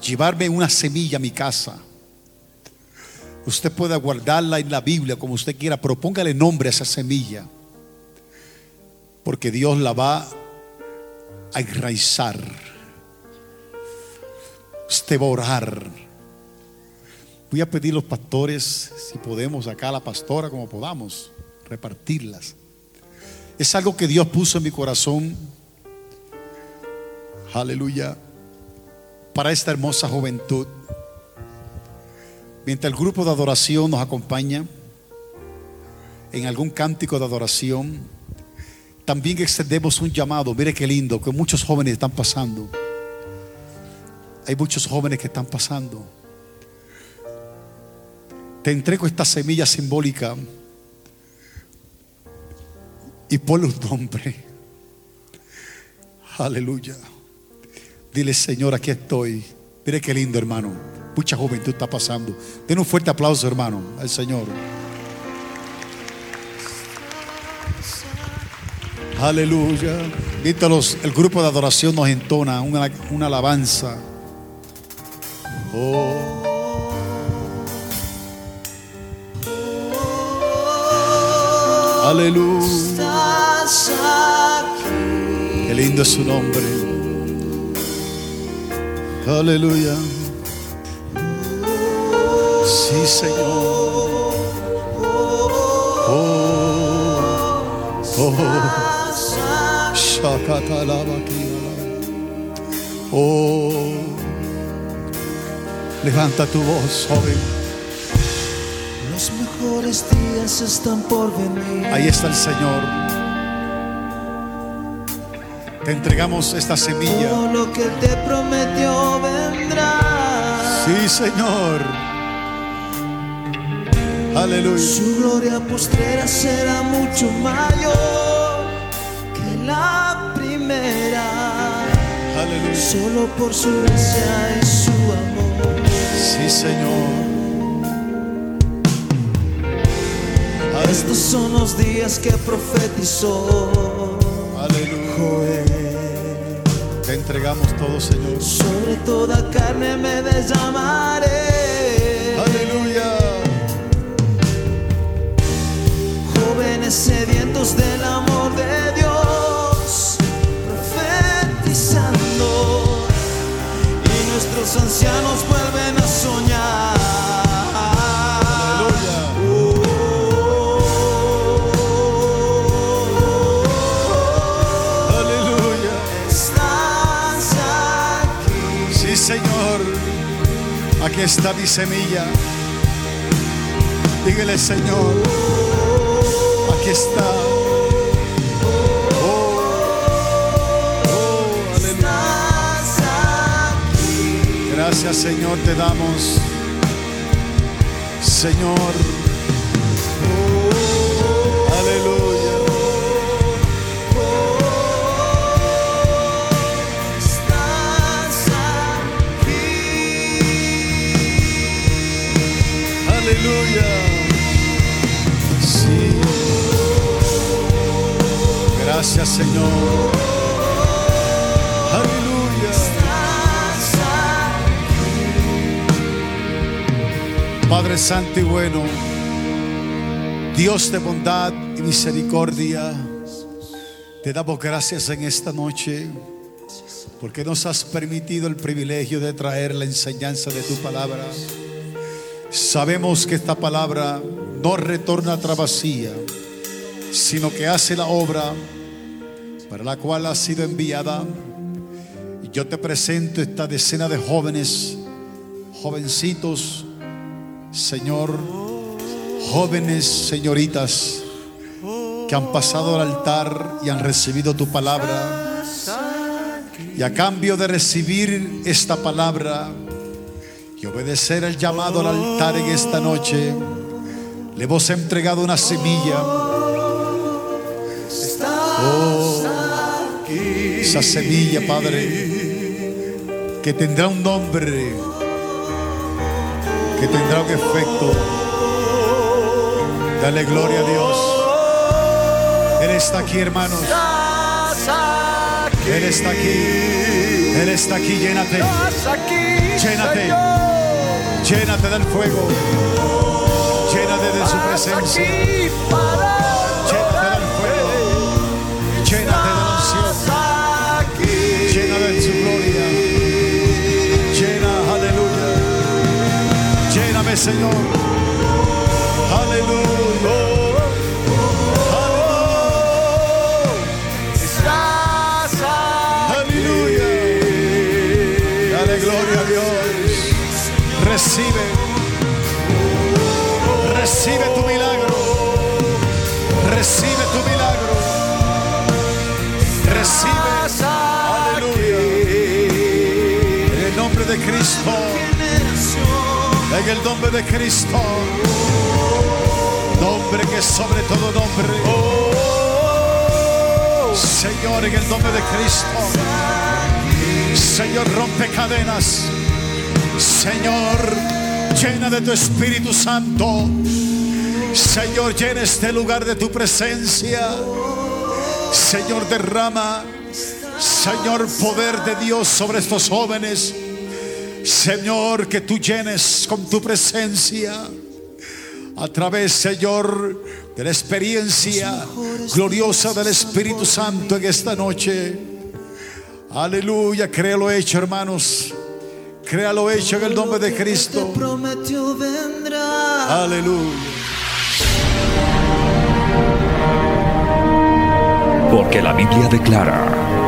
llevarme una semilla a mi casa? Usted puede guardarla en la Biblia como usted quiera, pero póngale nombre a esa semilla. Porque Dios la va a enraizar. Usted a. Voy a pedir a los pastores, si podemos, acá a la pastora, como podamos, repartirlas. Es algo que Dios puso en mi corazón. Aleluya. Para esta hermosa juventud. Mientras el grupo de adoración nos acompaña en algún cántico de adoración, también extendemos un llamado. Mire qué lindo, que muchos jóvenes están pasando. Hay muchos jóvenes que están pasando. Te entrego esta semilla simbólica y ponle un nombre. Aleluya. Dile, Señor, aquí estoy. Mire qué lindo, hermano. Mucha juventud está pasando. Den un fuerte aplauso, hermano, al Señor. Aleluya. Vítalos, el grupo de adoración nos entona una, una alabanza. Oh. Aleluya. Qué lindo es su nombre. Aleluya. Sí, Señor. Oh, oh. Shakatalabakira. Oh. Levanta tu voz, joven. Los mejores días están por venir. Ahí está el Señor. Te entregamos esta semilla. Todo lo que te prometió vendrá. Sí, Señor. Aleluya. Su gloria postrera será mucho mayor que la primera. Aleluya. Solo por su gracia y su amor. Sí, Señor. Estos son los días que profetizó Aleluya. Joel. Te entregamos todo, Señor. Sobre toda carne me derramaré. Aleluya. Jóvenes sedientos del amor de Dios, profetizando. Y nuestros ancianos vuelven a soñar. Aquí está mi semilla. Dígale, Señor. Aquí está. Oh, oh. Gracias, Señor, te damos. Señor. Gracias, Señor. Aleluya. Padre Santo y bueno, Dios de bondad y misericordia, te damos gracias en esta noche porque nos has permitido el privilegio de traer la enseñanza de tu palabra. Sabemos que esta palabra no retorna a vacía, sino que hace la obra para la cual ha sido enviada. Yo te presento esta decena de jóvenes, jovencitos, Señor, jóvenes señoritas que han pasado al altar y han recibido tu palabra. Y a cambio de recibir esta palabra y obedecer el llamado al altar en esta noche, le hemos entregado una semilla. Esa semilla, Padre, que tendrá un nombre, que tendrá un efecto. Dale gloria a Dios. Él está aquí, hermanos. Él está aquí. Él está aquí. Llénate. Llénate. Llénate del fuego. Llénate de su presencia. Llénate Señor. Aleluya. Recibe. Recibe tu milagro. Recibe tu milagro. Recibe. Aleluya. En el nombre de Cristo. En el nombre de Cristo. Nombre que sobre todo nombre. Señor, en el nombre de Cristo. Señor, rompe cadenas. Señor, llena de tu Espíritu Santo. Señor, llena este lugar de tu presencia. Señor, derrama, Señor, poder de Dios sobre estos jóvenes. Señor, que tú llenes con tu presencia. A través, Señor, de la experiencia gloriosa del Espíritu Santo en esta noche. Aleluya, créalo hecho, hermanos. Créalo hecho en el nombre de Cristo. Aleluya. Porque la Biblia declara,